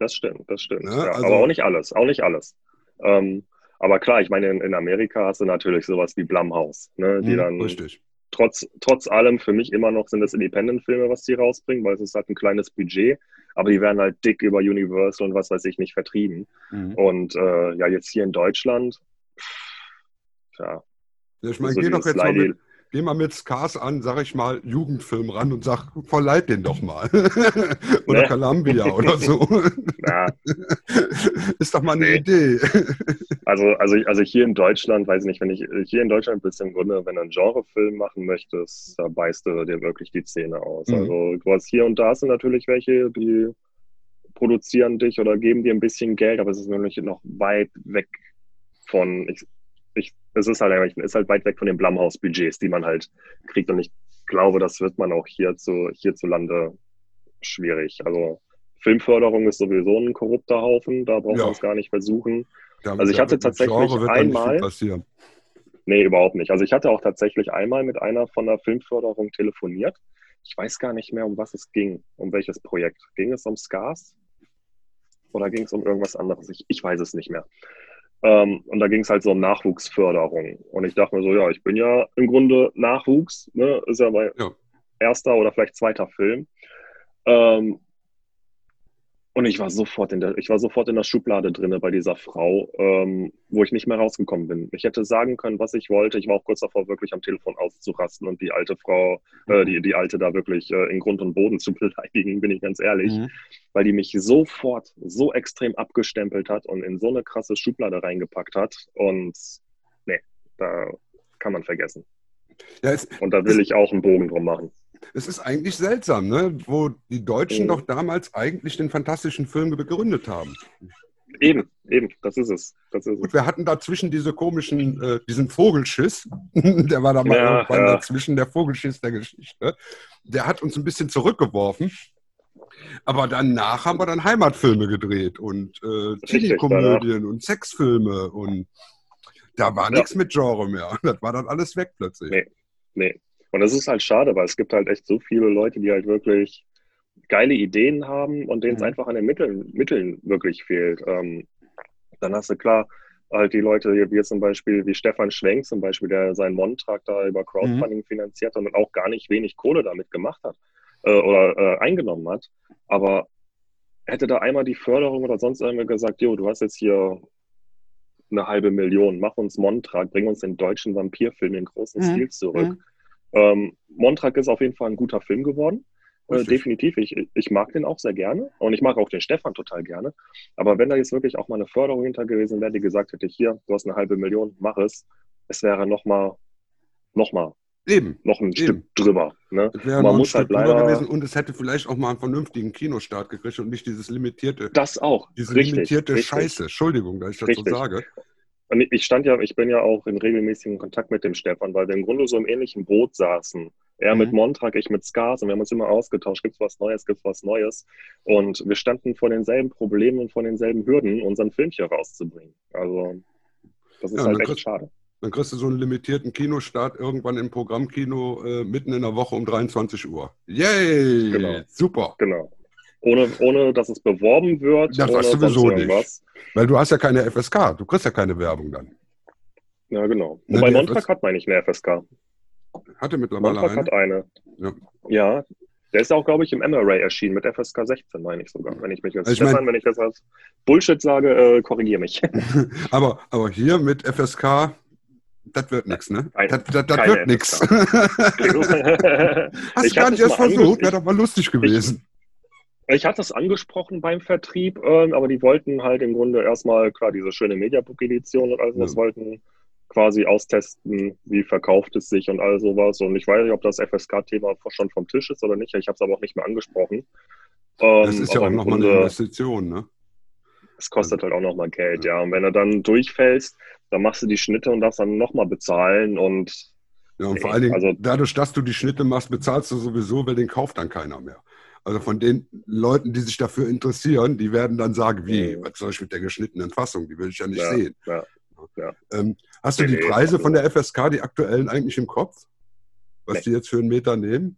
Speaker 5: Das stimmt, das stimmt.
Speaker 2: Ne,
Speaker 5: ja,
Speaker 2: also-
Speaker 5: aber auch nicht alles, auch nicht alles. Ähm, aber klar, ich meine, in, in Amerika hast du natürlich sowas wie Blumhouse, ne, die
Speaker 2: Hm,
Speaker 5: dann
Speaker 2: Richtig.
Speaker 5: trotz, trotz allem für mich immer noch sind es Independent-Filme, was die rausbringen, weil es ist halt ein kleines Budget, aber die werden halt dick über Universal und was weiß ich nicht vertrieben.
Speaker 2: Mhm.
Speaker 5: Und äh, ja, jetzt hier in Deutschland, pff, ja,
Speaker 2: Ja, ich meine,
Speaker 5: so
Speaker 2: geh doch jetzt mal mit, geh mal mit Scars an, sag ich mal, Jugendfilm ran und sag, verleiht den doch mal. oder. Columbia oder so.
Speaker 5: ja,
Speaker 2: ist doch mal eine
Speaker 5: Nee.
Speaker 2: Idee.
Speaker 5: also, also, also hier in Deutschland, weiß ich nicht, wenn ich hier in Deutschland bist im Grunde, wenn du einen Genrefilm machen möchtest, da beißt du dir wirklich die Zähne aus.
Speaker 2: Mhm.
Speaker 5: Also du hast hier und da sind natürlich welche, die produzieren dich oder geben dir ein bisschen Geld, aber es ist natürlich noch weit weg von, ich, ich, es ist halt eigentlich, ist halt weit weg von den Blumhouse-Budgets, die man halt kriegt. Und ich glaube, das wird man auch hierzu, hierzulande schwierig. Also Filmförderung ist sowieso ein korrupter Haufen, da braucht
Speaker 2: Ja.
Speaker 5: man es gar nicht versuchen.
Speaker 2: Da-
Speaker 5: Also ich hatte tatsächlich einmal-. Nee, überhaupt nicht. Also ich hatte auch tatsächlich einmal mit einer von der Filmförderung telefoniert. Ich weiß gar nicht mehr, um was es ging, um welches Projekt. Ging es um Scars? Oder ging es um irgendwas anderes? Ich, ich weiß es nicht mehr. Ähm, und da ging es halt so um Nachwuchsförderung. Und ich dachte mir so, ja, ich bin ja im Grunde Nachwuchs, ne? Ist ja mein
Speaker 2: Ja.
Speaker 5: erster oder vielleicht zweiter Film. Ähm, und ich war sofort in der, ich war sofort in der Schublade drinne bei dieser Frau, ähm, wo ich nicht mehr rausgekommen bin. Ich hätte sagen können, was ich wollte. Ich war auch kurz davor, wirklich am Telefon auszurasten und die alte Frau, äh, die, die alte da wirklich äh, in Grund und Boden zu beleidigen, bin ich ganz ehrlich,
Speaker 2: Mhm.
Speaker 5: weil die mich sofort so extrem abgestempelt hat und in so eine krasse Schublade reingepackt hat. Und nee, da kann man vergessen.
Speaker 2: Ja, es,
Speaker 5: Und da will ich auch einen Bogen drum machen.
Speaker 2: Es ist eigentlich seltsam, ne? wo die Deutschen
Speaker 5: Mhm.
Speaker 2: doch damals eigentlich den fantastischen Film begründet haben.
Speaker 5: Eben, eben, das ist es. Das ist
Speaker 2: Gut, wir hatten dazwischen diese komischen, äh, diesen Vogelschiss, der war da mal
Speaker 5: Ja,
Speaker 2: irgendwann
Speaker 5: ja.
Speaker 2: dazwischen, der Vogelschiss der Geschichte. Der hat uns ein bisschen zurückgeworfen. Aber danach haben wir dann Heimatfilme gedreht und äh, Teenie-Komödien und Sexfilme und Da war
Speaker 5: Ja.
Speaker 2: nichts mit Genre mehr. Das war dann alles weg plötzlich.
Speaker 5: Nee. Nee. Und das ist halt schade, weil es gibt halt echt so viele Leute, die halt wirklich geile Ideen haben und denen es
Speaker 2: Mhm.
Speaker 5: einfach an den Mitteln, Mitteln wirklich fehlt. Ähm, dann hast du klar halt die Leute, wie jetzt zum Beispiel wie Stefan Schwenk zum Beispiel, der seinen Montrag da über Crowdfunding finanziert hat und auch gar nicht wenig Kohle damit gemacht hat äh, oder äh, eingenommen hat. Aber hätte da einmal die Förderung oder sonst irgendwer gesagt, jo, du hast jetzt hier eine halbe Million, mach uns Montrag, bring uns den deutschen Vampirfilm in großen
Speaker 2: Mhm.
Speaker 5: Stil zurück.
Speaker 2: Mhm.
Speaker 5: Ähm, Montrag ist auf jeden Fall ein guter Film geworden. Äh, definitiv. Ich, ich mag den auch sehr gerne. Und ich mag auch den Stefan total gerne. Aber wenn da jetzt wirklich auch mal eine Förderung hinter gewesen wäre, die gesagt hätte, hier, du hast eine halbe Million, mach es. Es wäre nochmal, nochmal,
Speaker 2: Eben.
Speaker 5: noch ein
Speaker 2: Eben.
Speaker 5: Stück drüber. Ne?
Speaker 2: Es wäre
Speaker 5: Man
Speaker 2: noch ein
Speaker 5: muss
Speaker 2: Stück
Speaker 5: halt
Speaker 2: drüber
Speaker 5: leider-
Speaker 2: gewesen und es hätte vielleicht auch mal einen vernünftigen Kinostart gekriegt und nicht dieses limitierte,
Speaker 5: Das auch.
Speaker 2: diese
Speaker 5: richtig.
Speaker 2: limitierte
Speaker 5: richtig.
Speaker 2: Scheiße. Entschuldigung, dass ich das
Speaker 5: Richtig.
Speaker 2: so sage.
Speaker 5: Und ich stand ja, ich bin ja auch in regelmäßigem Kontakt mit dem Stefan, weil wir im Grunde so im ähnlichen Boot saßen. Er mit
Speaker 2: Mhm.
Speaker 5: Montrag, ich mit Scars und wir haben uns immer ausgetauscht, gibt's was Neues, gibt's was Neues. Und wir standen vor denselben Problemen und vor denselben Hürden, unseren Film hier rauszubringen. Also das ist
Speaker 2: Ja,
Speaker 5: halt echt
Speaker 2: kriegst-
Speaker 5: schade.
Speaker 2: Dann kriegst du so einen limitierten Kinostart irgendwann im Programmkino äh, mitten in der Woche um 23 Uhr. Yay!
Speaker 5: Genau.
Speaker 2: Super.
Speaker 5: Genau. Ohne, ohne dass es beworben wird,
Speaker 2: das
Speaker 5: sonst
Speaker 2: sowieso nicht. Weil du hast ja keine FSK, du kriegst ja keine Werbung dann.
Speaker 5: Ja, genau.
Speaker 2: Ne,
Speaker 5: Wobei
Speaker 2: FS
Speaker 5: hat, meine ich, eine FSK.
Speaker 2: Hatte mittlerweile
Speaker 5: Montrag
Speaker 2: eine.
Speaker 5: hat eine.
Speaker 2: Ja.
Speaker 5: Ja. Der ist ja auch, glaube ich, im M-Array erschienen mit FSK 16, meine ich sogar. Wenn ich mich jetzt,
Speaker 2: Ich mein-
Speaker 5: wenn ich das als Bullshit sage, äh, korrigiere mich.
Speaker 2: Aber, aber hier mit FSK, das wird nichts, ne? Das, das, wird nichts. Hast du gar nicht erst versucht, wäre doch mal lustig gewesen.
Speaker 5: Ich hatte es angesprochen beim Vertrieb, ähm, aber die wollten halt im Grunde erstmal, klar, diese schöne Mediabook-Edition und all sowas
Speaker 2: Ja.
Speaker 5: wollten quasi austesten, wie verkauft es sich und all sowas. Und ich weiß nicht, ob das FSK-Thema schon vom Tisch ist oder nicht. Ich habe es aber auch nicht mehr angesprochen.
Speaker 2: Das
Speaker 5: Ähm,
Speaker 2: ist ja auch nochmal eine Investition, ne?
Speaker 5: Es kostet halt auch nochmal Geld, ja. Und wenn du dann durchfällst, dann machst du die Schnitte und darfst dann nochmal bezahlen und
Speaker 2: Ja, und vor allen Dingen,
Speaker 5: also-
Speaker 2: dadurch, dass du die Schnitte machst, bezahlst du sowieso, weil den kauft dann keiner mehr. Also von den Leuten, die sich dafür interessieren, die werden dann sagen, wie,
Speaker 5: Mhm.
Speaker 2: was soll ich mit der geschnittenen Fassung? Die will ich ja nicht
Speaker 5: Ja,
Speaker 2: sehen.
Speaker 5: ja, ja.
Speaker 2: Ähm, hast du die Preise
Speaker 5: also-
Speaker 2: von der FSK, die aktuellen, eigentlich im Kopf? Was
Speaker 5: Nee.
Speaker 2: die jetzt für einen Meter nehmen?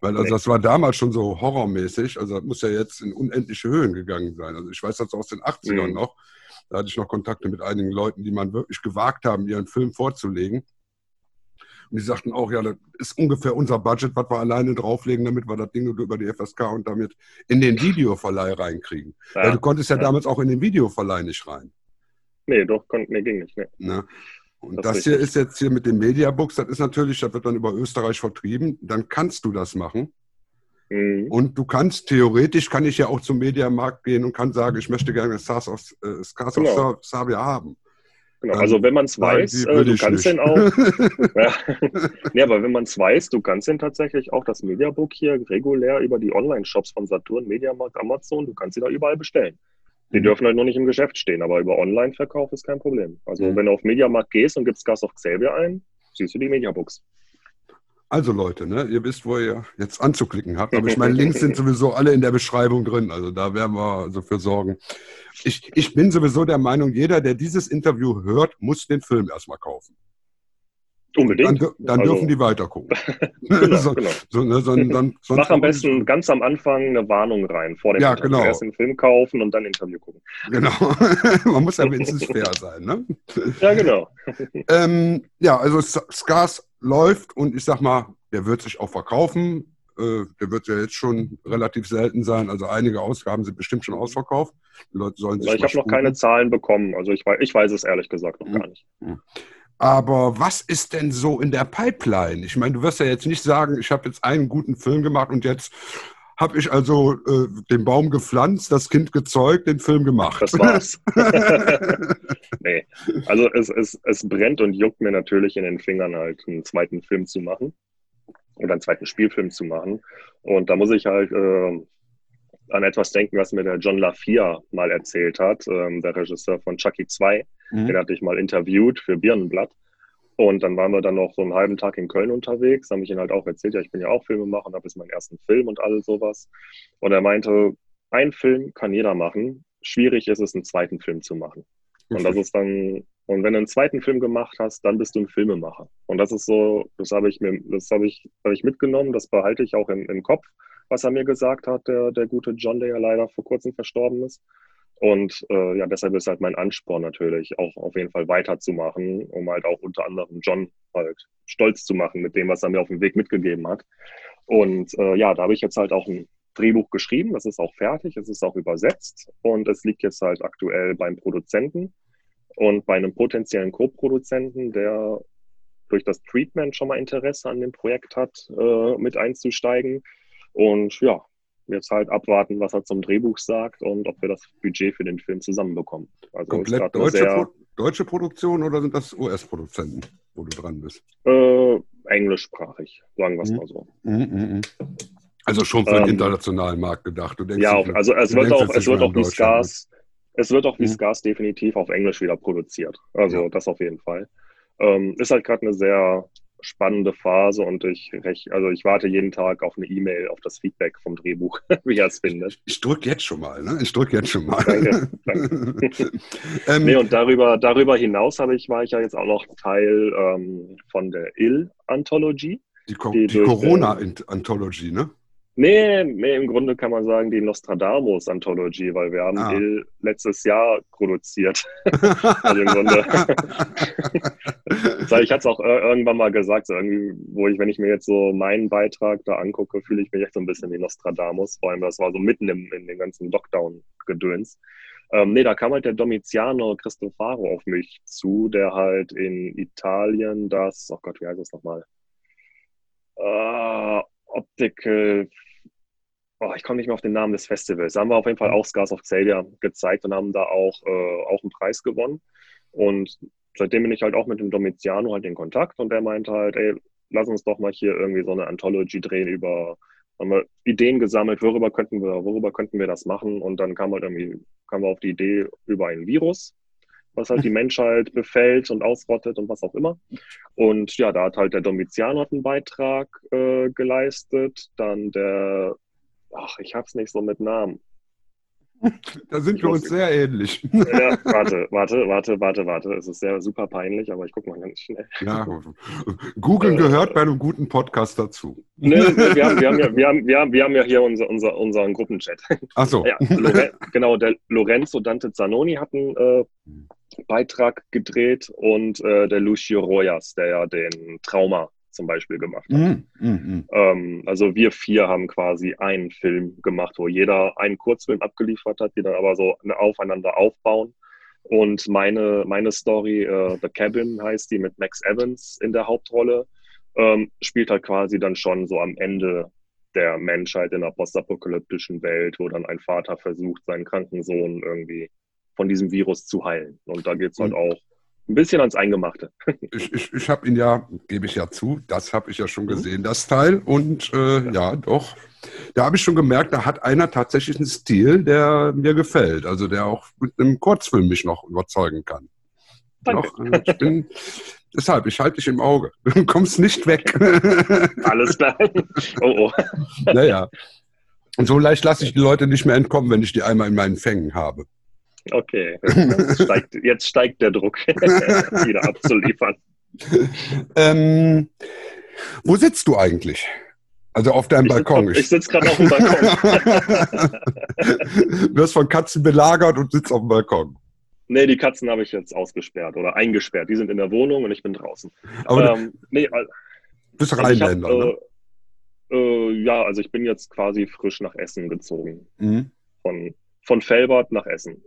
Speaker 2: Weil also
Speaker 5: Nee.
Speaker 2: das war damals schon so horrormäßig. Also das muss ja jetzt in unendliche Höhen gegangen sein. Also ich weiß das aus den 80ern
Speaker 5: Mhm.
Speaker 2: noch. Da hatte ich noch Kontakte mit einigen Leuten, die man wirklich gewagt haben, ihren Film vorzulegen. Und die sagten auch, ja, das ist ungefähr unser Budget, was wir alleine drauflegen, damit wir das Ding über die FSK und damit in den Videoverleih reinkriegen. Weil
Speaker 5: ja.
Speaker 2: du konntest ja,
Speaker 5: ja.
Speaker 2: damals auch in den Videoverleih nicht rein.
Speaker 5: Nee, doch, kon- nee, ging nicht. Nee.
Speaker 2: Ne? Und
Speaker 5: Das
Speaker 2: das, hier ist jetzt hier mit den Mediabooks, das ist natürlich, das wird dann über Österreich vertrieben, dann kannst du das machen.
Speaker 5: Mhm.
Speaker 2: Und du kannst, theoretisch kann ich ja auch zum Mediamarkt gehen und kann sagen, ich möchte gerne Stars of, äh, Scars
Speaker 5: Genau.
Speaker 2: of Sabia haben.
Speaker 5: Genau. Also wenn man es weiß, äh, du kannst
Speaker 2: nicht.
Speaker 5: den auch. ja. nee, aber wenn man es weiß, du kannst den tatsächlich auch das Mediabook hier regulär über die Online-Shops von Saturn, Mediamarkt, Amazon, du kannst sie da überall bestellen. Die
Speaker 2: Mhm.
Speaker 5: dürfen halt nur nicht im Geschäft stehen, aber über Online-Verkauf ist kein Problem. Also
Speaker 2: Mhm.
Speaker 5: wenn du auf Mediamarkt gehst und gibst Gas auf Xavier ein, siehst du die Mediabooks.
Speaker 2: Also Leute, ne, ihr wisst, wo ihr jetzt anzuklicken habt. Aber ich meine, Links sind sowieso alle in der Beschreibung drin. Also da werden wir so für sorgen. Ich, ich bin sowieso der Meinung, jeder, der dieses Interview hört, muss den Film erstmal kaufen. Dann,
Speaker 5: Unbedingt.
Speaker 2: dür- dann
Speaker 5: Also-
Speaker 2: dürfen die weiter gucken.
Speaker 5: Genau,
Speaker 2: so,
Speaker 5: genau.
Speaker 2: so, ne, so, dann,
Speaker 5: Mach am besten ganz am Anfang eine Warnung rein vor dem
Speaker 2: Ja,
Speaker 5: Interview.
Speaker 2: genau.
Speaker 5: Erst den Film kaufen und dann Interview gucken.
Speaker 2: Genau. Man muss ja wenigstens fair sein. Ne?
Speaker 5: Ja, genau.
Speaker 2: Ähm, ja, also Scars läuft und ich sag mal, der wird sich auch verkaufen. Äh, der wird ja jetzt schon relativ selten sein. Also einige Ausgaben sind bestimmt schon ausverkauft. Die Leute sollen sich
Speaker 5: Ich
Speaker 2: mal
Speaker 5: habe noch keine Zahlen bekommen. Also ich weiß, ich weiß es ehrlich gesagt noch
Speaker 2: Mhm.
Speaker 5: gar nicht.
Speaker 2: Aber was ist denn so in der Pipeline? Ich meine, du wirst ja jetzt nicht sagen, ich habe jetzt einen guten Film gemacht und jetzt habe ich also äh, den Baum gepflanzt, das Kind gezeugt, den Film gemacht.
Speaker 5: Das war's. nee. Also es, es, es brennt und juckt mir natürlich in den Fingern, halt einen zweiten Film zu machen. Oder einen zweiten Spielfilm zu machen. Und da muss ich halt äh, an etwas denken, was mir der John LaFia mal erzählt hat, ähm, der Regisseur von Chucky 2.
Speaker 2: Mhm.
Speaker 5: Den hatte ich mal interviewt für Birnenblatt. Und dann waren wir dann noch so einen halben Tag in Köln unterwegs, haben ich ihn halt auch erzählt, ja, ich bin ja auch Filmemacher und habe jetzt meinen ersten Film und all sowas. Und er meinte, ein Film kann jeder machen. Schwierig ist es, einen zweiten Film zu machen. Und das ist dann Und wenn du einen zweiten Film gemacht hast, dann bist du ein Filmemacher. Und das ist so, das habe ich mir, das habe ich, habe ich mitgenommen, das behalte ich auch im, im Kopf, was er mir gesagt hat, der, der gute John, der ja leider vor kurzem verstorben ist. Und äh, ja, deshalb ist halt mein Ansporn natürlich, auch auf jeden Fall weiterzumachen, um halt auch unter anderem John halt stolz zu machen mit dem, was er mir auf dem Weg mitgegeben hat. Und äh, ja, da habe ich jetzt halt auch ein Drehbuch geschrieben, das ist auch fertig, es ist auch übersetzt und es liegt jetzt halt aktuell beim Produzenten und bei einem potenziellen Co-Produzenten, der durch das Treatment schon mal Interesse an dem Projekt hat, äh, mit einzusteigen. Und ja, jetzt halt abwarten, was er zum Drehbuch sagt und ob wir das Budget für den Film zusammenbekommen.
Speaker 2: Also Komplett deutsche, sehr, Pro deutsche Produktion oder sind das US-Produzenten, wo du dran bist?
Speaker 5: Äh, englischsprachig, sagen wir es
Speaker 2: Mhm.
Speaker 5: mal so.
Speaker 2: Mhm, mhm. Also schon für den
Speaker 5: Ähm,
Speaker 2: internationalen Markt gedacht. Denkst
Speaker 5: Ja, auf, also es wird auch, es wird auch
Speaker 2: Deutschland,
Speaker 5: Scars, es wird auch wie
Speaker 2: Mhm.
Speaker 5: Scars definitiv auf Englisch wieder produziert. Also
Speaker 2: Ja.
Speaker 5: das auf jeden Fall. Ähm, ist halt gerade eine sehr spannende Phase und ich also ich warte jeden Tag auf eine E-Mail, auf das Feedback vom Drehbuch, wie er es findet.
Speaker 2: Ich drücke jetzt schon mal, ne? Ich drücke jetzt schon mal.
Speaker 5: Danke,
Speaker 2: ähm,
Speaker 5: Nee, und darüber, darüber hinaus habe ich, war ich ja jetzt auch noch Teil ähm, von der Ill-Anthology.
Speaker 2: die Co
Speaker 5: die
Speaker 2: die Corona-Anthology, ne?
Speaker 5: Nee, nee, im Grunde kann man sagen die Nostradamus-Anthology, weil wir haben
Speaker 2: Ah.
Speaker 5: Letztes Jahr produziert. Also im Grunde. Ich hatte es auch ir- irgendwann mal gesagt, so irgendwie, wo ich, wenn ich mir jetzt so meinen Beitrag da angucke, fühle ich mich echt so ein bisschen wie Nostradamus. Vor allem, das war so mitten im, in den ganzen Lockdown-Gedöns. Ähm, nee, da kam halt der Domiziano Cristofaro auf mich zu, der halt in Italien das, oh Gott, wie heißt das nochmal? Äh, Optical, oh, ich komme nicht mehr auf den Namen des Festivals. Da haben wir auf jeden Fall auch Scars of Xavier gezeigt und haben da auch, äh, auch einen Preis gewonnen. Und seitdem bin ich halt auch mit dem Domiziano halt in Kontakt und der meinte halt, ey, lass uns doch mal hier irgendwie so eine Anthology drehen über, haben wir Ideen gesammelt, worüber könnten wir, worüber könnten wir das machen und dann kam halt irgendwie, kamen wir auf die Idee über ein Virus, was halt die Menschheit befällt und ausrottet und was auch immer. Und ja, da hat halt der Domiziano hat einen Beitrag äh, geleistet, dann der, ach, ich hab's nicht so mit Namen.
Speaker 2: Da sind wir uns sehr ähnlich.
Speaker 5: Ja, warte, warte, warte, warte, warte. Es ist sehr super peinlich, aber ich guck mal ganz schnell.
Speaker 2: Ja, Googeln
Speaker 5: Äh,
Speaker 2: gehört bei einem guten Podcast dazu.
Speaker 5: Nee, wir, haben, wir, haben ja, wir, haben, wir, haben, wir haben ja hier unser, unser, unseren Gruppenchat.
Speaker 2: Ach so.
Speaker 5: Ja, Loren genau, der Lorenzo Dante Zanoni hat einen äh, Beitrag gedreht und äh, der Lucio Royas, der ja den Trauma zum Beispiel gemacht hat.
Speaker 2: Mhm, mhm,
Speaker 5: Ähm, also wir vier haben quasi einen Film gemacht, wo jeder einen Kurzfilm abgeliefert hat, die dann aber so aufeinander aufbauen. Und meine, meine Story, äh, The Cabin heißt die, mit Max Evans in der Hauptrolle, ähm, spielt halt quasi dann schon so am Ende der Menschheit in einer postapokalyptischen Welt, wo dann ein Vater versucht, seinen kranken Sohn irgendwie von diesem Virus zu heilen. Und da geht's halt
Speaker 2: Mhm.
Speaker 5: auch ein bisschen ans Eingemachte.
Speaker 2: Ich, ich, ich habe ihn ja, gebe ich ja zu, das habe ich ja
Speaker 5: Mhm.
Speaker 2: schon gesehen, das Teil. Und äh, ja. doch. Da habe ich schon gemerkt, da hat einer tatsächlich einen Stil, der mir gefällt. Also der auch mit einem Kurzfilm mich noch überzeugen kann.
Speaker 5: Danke.
Speaker 2: Doch, äh, ich bin, deshalb, ich halte dich im Auge. Du kommst nicht weg.
Speaker 5: Alles klar. oh, oh.
Speaker 2: naja. Und so leicht lasse ich die Leute nicht mehr entkommen, wenn ich die einmal in meinen Fängen habe.
Speaker 5: Okay, jetzt steigt, jetzt steigt der Druck, wieder abzuliefern.
Speaker 2: Ähm, wo sitzt du eigentlich? Also auf deinem
Speaker 5: Ich sitz
Speaker 2: Balkon.
Speaker 5: grad- ich sitz grad auf dem Balkon.
Speaker 2: du wirst von Katzen belagert und sitzt auf dem Balkon.
Speaker 5: Nee, die Katzen habe ich jetzt ausgesperrt oder eingesperrt. Die sind in der Wohnung und ich bin draußen.
Speaker 2: Aber
Speaker 5: ähm, nee, al-
Speaker 2: du bist
Speaker 5: also ich hab,
Speaker 2: Rheinländer, ne?
Speaker 5: äh, äh, ja, also ich bin jetzt quasi frisch nach Essen gezogen.
Speaker 2: Mhm.
Speaker 5: Von, von Felbert nach Essen.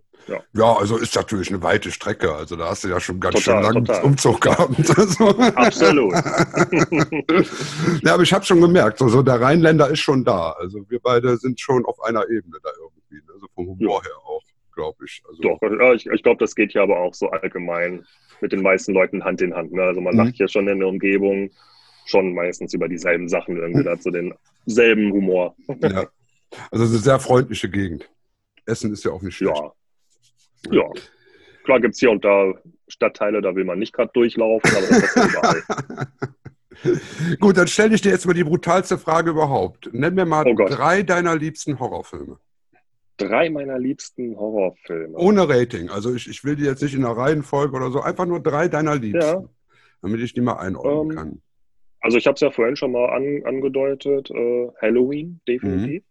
Speaker 2: Ja, also ist natürlich eine weite Strecke. Also da hast du ja schon ganz
Speaker 5: Total,
Speaker 2: schön langen
Speaker 5: total.
Speaker 2: Umzug gehabt. Also.
Speaker 5: Absolut.
Speaker 2: ja, aber ich habe schon gemerkt, so, so der Rheinländer ist schon da. Also wir beide sind schon auf einer Ebene da irgendwie. Also vom Humor her auch, glaube ich. Also,
Speaker 5: Doch, ja, ich, ich glaube, das geht hier aber auch so allgemein mit den meisten Leuten Hand in Hand. Ne? Also man
Speaker 2: Mhm.
Speaker 5: lacht hier schon in der Umgebung schon meistens über dieselben Sachen irgendwie, da hat so denselben Humor.
Speaker 2: Ja. Also es ist eine sehr freundliche Gegend. Essen ist ja auch nicht schlecht.
Speaker 5: Ja. Ja. Klar gibt es hier und da Stadtteile, da will man nicht gerade durchlaufen, aber das ist überall.
Speaker 2: Gut, dann stelle ich dir jetzt mal die brutalste Frage überhaupt. Nenn mir mal
Speaker 5: Oh
Speaker 2: drei deiner liebsten Horrorfilme.
Speaker 5: drei meiner liebsten Horrorfilme.
Speaker 2: Ohne Rating. Also ich, ich will die jetzt nicht in einer Reihenfolge oder so. Einfach nur drei deiner Liebsten.
Speaker 5: Ja.
Speaker 2: Damit ich die mal einordnen
Speaker 5: Ähm,
Speaker 2: kann.
Speaker 5: Also ich habe es ja vorhin schon mal an, angedeutet. Äh, Halloween, definitiv.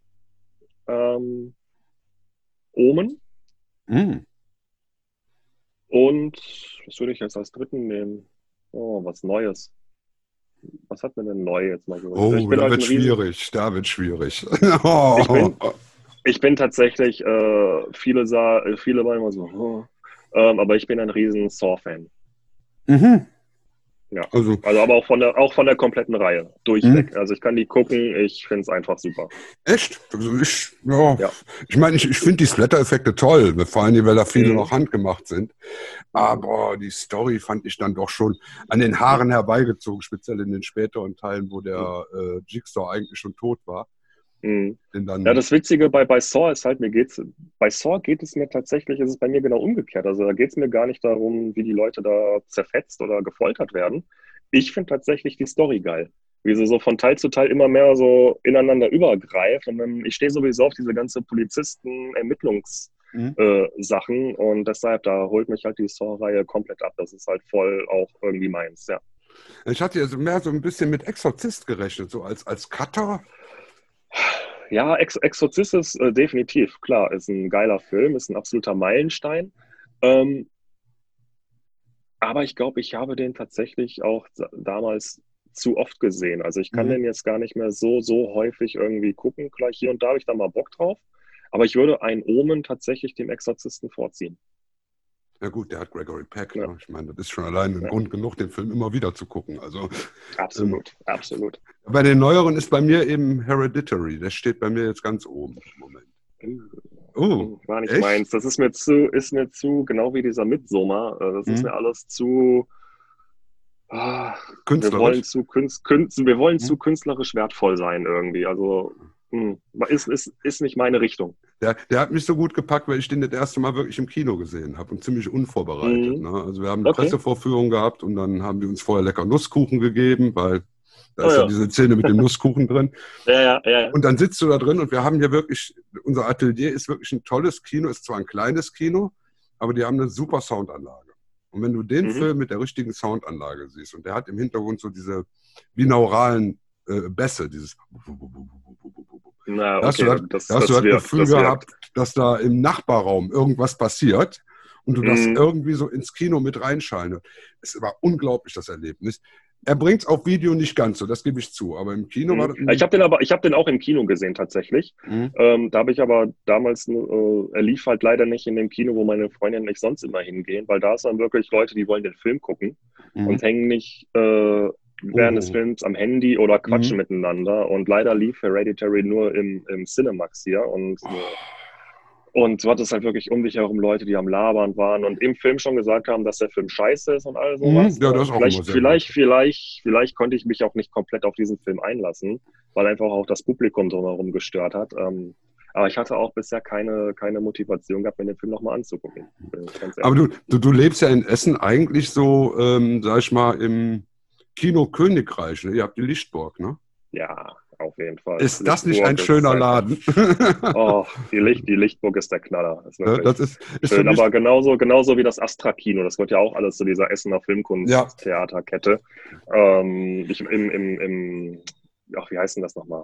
Speaker 5: Ähm, Omen
Speaker 2: Mhm.
Speaker 5: Und was würde ich jetzt als dritten nehmen? Oh, was Neues. Was hat man denn neu jetzt mal so?
Speaker 2: Oh,
Speaker 5: Ich bin
Speaker 2: da
Speaker 5: halt
Speaker 2: wird
Speaker 5: ein Riesen-
Speaker 2: schwierig. Da wird schwierig. oh.
Speaker 5: Ich bin- Ich bin tatsächlich, äh, viele, sah, äh, viele waren immer so, oh. ähm, aber ich bin ein riesen Saw-Fan.
Speaker 2: Mhm.
Speaker 5: Ja.
Speaker 2: Also
Speaker 5: Also aber auch von der, auch von der kompletten Reihe, durchweg. Also ich kann die gucken, ich finde es einfach super.
Speaker 2: echt? Also ich, ja.
Speaker 5: Ja.
Speaker 2: Ich meine, ich, ich finde die Splatter-Effekte toll, vor allem, weil da viele
Speaker 5: Mhm.
Speaker 2: noch handgemacht sind. Aber die Story fand ich dann doch schon an den Haaren herbeigezogen, speziell in den späteren Teilen, wo der äh, Jigsaw eigentlich schon tot war.
Speaker 5: Mhm. Ja, das Witzige bei, bei Saw ist halt, mir geht's, bei Saw geht es mir tatsächlich, ist es bei mir genau umgekehrt. Also da geht es mir gar nicht darum, wie die Leute da zerfetzt oder gefoltert werden. Ich finde tatsächlich die Story geil. Wie sie so von Teil zu Teil immer mehr so ineinander übergreift. Und dann, ich stehe sowieso auf diese ganze Polizisten-Ermittlungs-
Speaker 2: Mhm.
Speaker 5: äh, Sachen und deshalb, da holt mich halt die Saw-Reihe komplett ab. Das ist halt voll auch irgendwie meins, ja.
Speaker 2: ich hatte ja so mehr so ein bisschen mit Exorzist gerechnet, so als, als Cutter.
Speaker 5: Ja, Ex Exorzist ist äh, definitiv, klar, ist ein geiler Film, ist ein absoluter Meilenstein. Ähm, aber ich glaube, ich habe den tatsächlich auch damals zu oft gesehen. Also ich kann
Speaker 2: Mhm.
Speaker 5: den jetzt gar nicht mehr so, so häufig irgendwie gucken. Klar, hier und da habe ich da mal Bock drauf. Aber ich würde ein Omen tatsächlich dem Exorzisten vorziehen.
Speaker 2: Ja gut, der hat Gregory Peck.
Speaker 5: Ja.
Speaker 2: Ne? Ich meine, das ist schon allein ein
Speaker 5: Ja.
Speaker 2: Grund genug, den Film immer wieder zu gucken. Also
Speaker 5: Absolut, absolut.
Speaker 2: bei den neueren ist bei mir eben Hereditary. Der steht bei mir jetzt ganz oben im Moment. Oh,
Speaker 5: War nicht
Speaker 2: echt?
Speaker 5: meins. Das ist mir zu, ist mir zu, genau wie dieser Midsommar, äh, das ist
Speaker 2: Mhm.
Speaker 5: mir alles zu. Ah, wir
Speaker 2: künstlerisch.
Speaker 5: wollen zu, künst, künst, wir wollen
Speaker 2: Mhm.
Speaker 5: zu künstlerisch wertvoll sein irgendwie. Also hm, ist, ist, ist nicht meine Richtung.
Speaker 2: Der, der hat mich so gut gepackt, weil ich den das erste Mal wirklich im Kino gesehen habe und ziemlich unvorbereitet.
Speaker 5: Mhm.
Speaker 2: Ne? Also wir haben eine
Speaker 5: Okay.
Speaker 2: Pressevorführung gehabt und dann haben die uns vorher lecker Nusskuchen gegeben, weil da
Speaker 5: Oh
Speaker 2: ist ja.
Speaker 5: ja.
Speaker 2: diese Szene mit dem Nusskuchen drin.
Speaker 5: Ja, ja, ja.
Speaker 2: Und dann sitzt du da drin und wir haben hier wirklich, unser Atelier ist wirklich ein tolles Kino, ist zwar ein kleines Kino, aber die haben eine super Soundanlage. Und wenn du den
Speaker 5: Mhm.
Speaker 2: Film mit der richtigen Soundanlage siehst und der hat im Hintergrund so diese binauralen äh, Bässe, dieses
Speaker 5: Na,
Speaker 2: Da hast
Speaker 5: okay,
Speaker 2: du das,
Speaker 5: das,
Speaker 2: da hast du das
Speaker 5: wirkt,
Speaker 2: Gefühl
Speaker 5: das
Speaker 2: gehabt, dass da im Nachbarraum irgendwas passiert und du das
Speaker 5: Mhm.
Speaker 2: irgendwie so ins Kino mit reinschaltet. Es war unglaublich, das Erlebnis. Er bringt es auf Video nicht ganz so, das gebe ich zu, aber im Kino war das.
Speaker 5: Mhm. Ich habe den aber, ich habe den auch im Kino gesehen tatsächlich.
Speaker 2: Mhm.
Speaker 5: Ähm, da habe ich aber damals, äh, er lief halt leider nicht in dem Kino, wo meine Freundin und ich sonst immer hingehen, weil da dann wirklich Leute, die wollen den Film gucken
Speaker 2: Mhm.
Speaker 5: und hängen nicht äh, während
Speaker 2: Oh.
Speaker 5: des Films am Handy oder quatschen
Speaker 2: Mhm.
Speaker 5: miteinander. Und leider lief Hereditary nur im, im Cinemax hier und äh, und du hattest halt wirklich um dich herum Leute, die am Labern waren und im Film schon gesagt haben, dass der Film scheiße ist und all sowas.
Speaker 2: Mhm, ja, das ist auch
Speaker 5: vielleicht, vielleicht, vielleicht, vielleicht konnte ich mich auch nicht komplett auf diesen Film einlassen, weil einfach auch das Publikum drumherum gestört hat. Ähm, aber ich hatte auch bisher keine, keine Motivation gehabt, mir den Film nochmal anzugucken.
Speaker 2: Aber du, du, du lebst ja in Essen eigentlich so, ähm, sag ich mal, im Kino Königreich. Ne? Ihr habt die Lichtburg, ne?
Speaker 5: Ja, auf jeden Fall.
Speaker 2: Ist das nicht
Speaker 5: Lichtburg
Speaker 2: ein
Speaker 5: ist
Speaker 2: schöner
Speaker 5: einfach-
Speaker 2: Laden?
Speaker 5: Oh, die, Licht, die Lichtburg ist der Knaller. Ist
Speaker 2: Ja, das ist, ist
Speaker 5: schön, aber genauso, genauso wie das Astra-Kino. Das wird ja auch alles zu dieser Essener
Speaker 2: Ja.
Speaker 5: Filmkunst-Theaterkette. Ähm, ich, im, im, im, ach, wie heißt denn das nochmal?